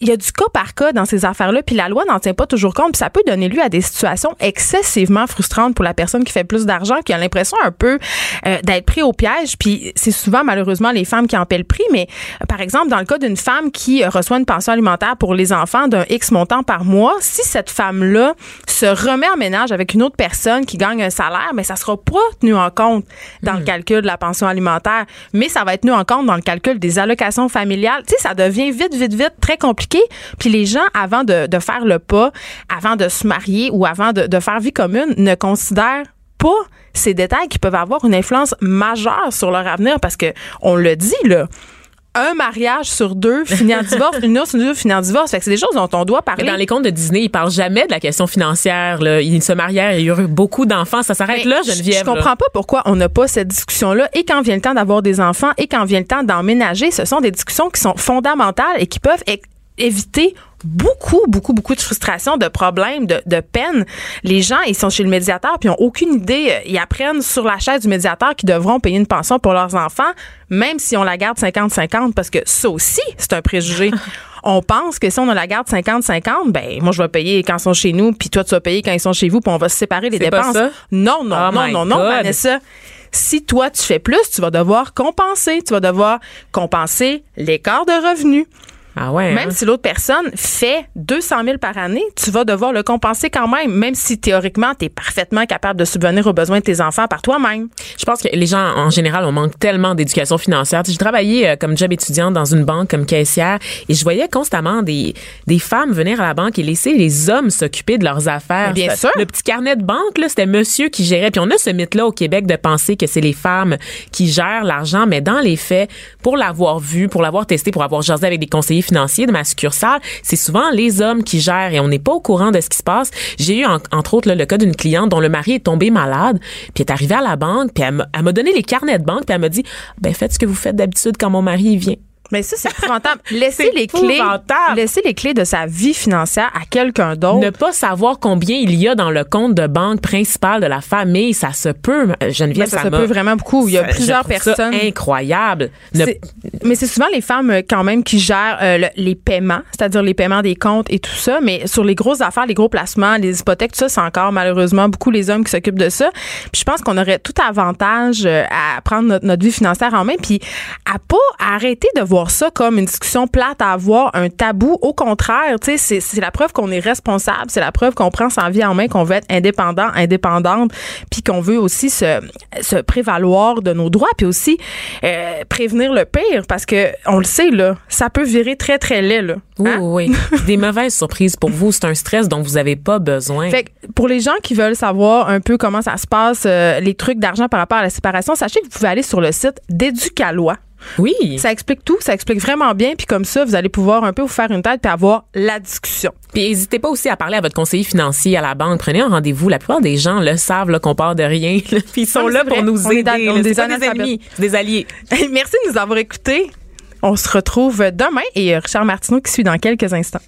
Speaker 1: il y a du cas par cas dans ces affaires-là, puis la loi n'en tient pas toujours compte, puis ça peut donner lieu à des situations excessivement frustrantes pour la personne qui fait plus d'argent, qui a l'impression un peu euh, d'être pris au piège, puis c'est souvent malheureusement les femmes qui en paient le prix, mais euh, par exemple dans le cas d'une femme qui reçoit une pension alimentaire pour les enfants d'un X montant par mois, si cette femme-là se remet en ménage avec une autre personne qui gagne un salaire, mais ça sera pas tenu en compte dans le calcul de la pension alimentaire, mais ça va être tenu en compte dans le calcul des allocations familiales. Tu sais, ça devient vite, vite, vite très compliqué. Puis les gens, avant de, de faire le pas, avant de se marier ou avant de, de faire vie commune, ne considèrent pas ces détails qui peuvent avoir une influence majeure sur leur avenir parce que on le dit là un mariage sur deux finit en divorce, une autre sur deux finit en divorce. Fait que c'est des choses dont on doit parler.
Speaker 2: Mais dans les contes de Disney, ils parlent jamais de la question financière. Là. Ils se marièrent, il y a eu beaucoup d'enfants. Ça s'arrête là, Geneviève.
Speaker 1: Je comprends pas pourquoi on n'a pas cette discussion-là. Et quand vient le temps d'avoir des enfants et quand vient le temps d'emménager, ce sont des discussions qui sont fondamentales et qui peuvent éviter beaucoup, beaucoup, beaucoup de frustration, de problèmes, de, de peine. Les gens, ils sont chez le médiateur puis ils ont aucune idée. Euh, ils apprennent sur la chaise du médiateur qu'ils devront payer une pension pour leurs enfants, même si on la garde 50-50, parce que ça aussi, c'est un préjugé. on pense que si on a la garde 50-50, ben moi je vais payer quand ils sont chez nous, puis toi tu vas payer quand ils sont chez vous, puis on va se séparer les dépenses.
Speaker 2: Pas ça?
Speaker 1: Non, non,
Speaker 2: Oh
Speaker 1: non, non, non,
Speaker 2: God.
Speaker 1: Vanessa. Si toi tu fais plus, tu vas devoir compenser. Tu vas devoir compenser l'écart de revenus.
Speaker 2: Ah ouais.
Speaker 1: Même
Speaker 2: hein?
Speaker 1: si l'autre personne fait 200 000 par année, tu vas devoir le compenser quand même, même si théoriquement, tu es parfaitement capable de subvenir aux besoins de tes enfants par toi-même.
Speaker 2: Je pense que les gens, en général, on manque tellement d'éducation financière. J'ai travaillé euh, comme job étudiant dans une banque comme caissière et je voyais constamment des, des femmes venir à la banque et laisser les hommes s'occuper de leurs affaires.
Speaker 1: Mais bien
Speaker 2: Ça-
Speaker 1: sûr.
Speaker 2: Le petit carnet de banque, là, c'était monsieur qui gérait. Puis on a ce mythe-là au Québec de penser que c'est les femmes qui gèrent l'argent, mais dans les faits, pour l'avoir vu, pour l'avoir testé, pour avoir jasé avec des conseillers financiers de ma succursale, c'est souvent les hommes qui gèrent et on n'est pas au courant de ce qui se passe. J'ai eu, en- entre autres, le cas d'une cliente dont le mari est tombé malade, puis est arrivée à la banque, puis elle m'a donné les carnets de banque, puis elle m'a dit, ben faites ce que vous faites d'habitude quand mon mari vient.
Speaker 1: Mais ça, c'est épouvantable. Laisser les clés, laisser les clés de sa vie financière à quelqu'un d'autre.
Speaker 2: Ne pas savoir combien il y a dans le compte de banque principal de la famille, ça se peut, euh, Geneviève.
Speaker 1: Mais ça, se
Speaker 2: m'a-
Speaker 1: peut vraiment beaucoup. Il y a
Speaker 2: ça-
Speaker 1: plusieurs
Speaker 2: je ça
Speaker 1: personnes.
Speaker 2: incroyable. Ne-
Speaker 1: Mais c'est souvent les femmes euh, quand même qui gèrent euh, le- les paiements, c'est-à-dire les paiements des comptes et tout ça. Mais sur les grosses affaires, les gros placements, les hypothèques, tout ça, c'est encore malheureusement beaucoup les hommes qui s'occupent de ça. Puis je pense qu'on aurait tout avantage à prendre notre, notre vie financière en main, puis à pas arrêter de voir ça comme une discussion plate à avoir, un tabou. Au contraire, tu sais, c'est- la preuve qu'on est responsable, c'est la preuve qu'on prend sa vie en main, qu'on veut être indépendant, indépendante, puis qu'on veut aussi se, se prévaloir de nos droits, puis aussi euh, prévenir le pire, parce que on le sait là, ça peut virer très très laid là.
Speaker 2: Oui,
Speaker 1: Hein?
Speaker 2: oui, oui. Des mauvaises surprises pour vous, c'est un stress dont vous n'avez pas besoin.
Speaker 1: Fait que pour les gens qui veulent savoir un peu comment ça se passe, euh, les trucs d'argent par rapport à la séparation, sachez que vous pouvez aller sur le site d'Éducalois.
Speaker 2: Oui.
Speaker 1: Ça explique tout, ça explique vraiment bien, puis comme ça, vous allez pouvoir un peu vous faire une tête puis avoir la discussion.
Speaker 2: Puis n'hésitez pas aussi à parler à votre conseiller financier à la banque. Prenez un rendez-vous. La plupart des gens le savent qu'on part de rien. là. Puis ils sont
Speaker 1: Non,
Speaker 2: là pour
Speaker 1: vrai.
Speaker 2: nous
Speaker 1: On
Speaker 2: aider.
Speaker 1: on est des
Speaker 2: pas des ennemis, des alliés.
Speaker 1: Merci de nous avoir écoutés. On se retrouve demain et Richard Martineau qui suit dans quelques instants.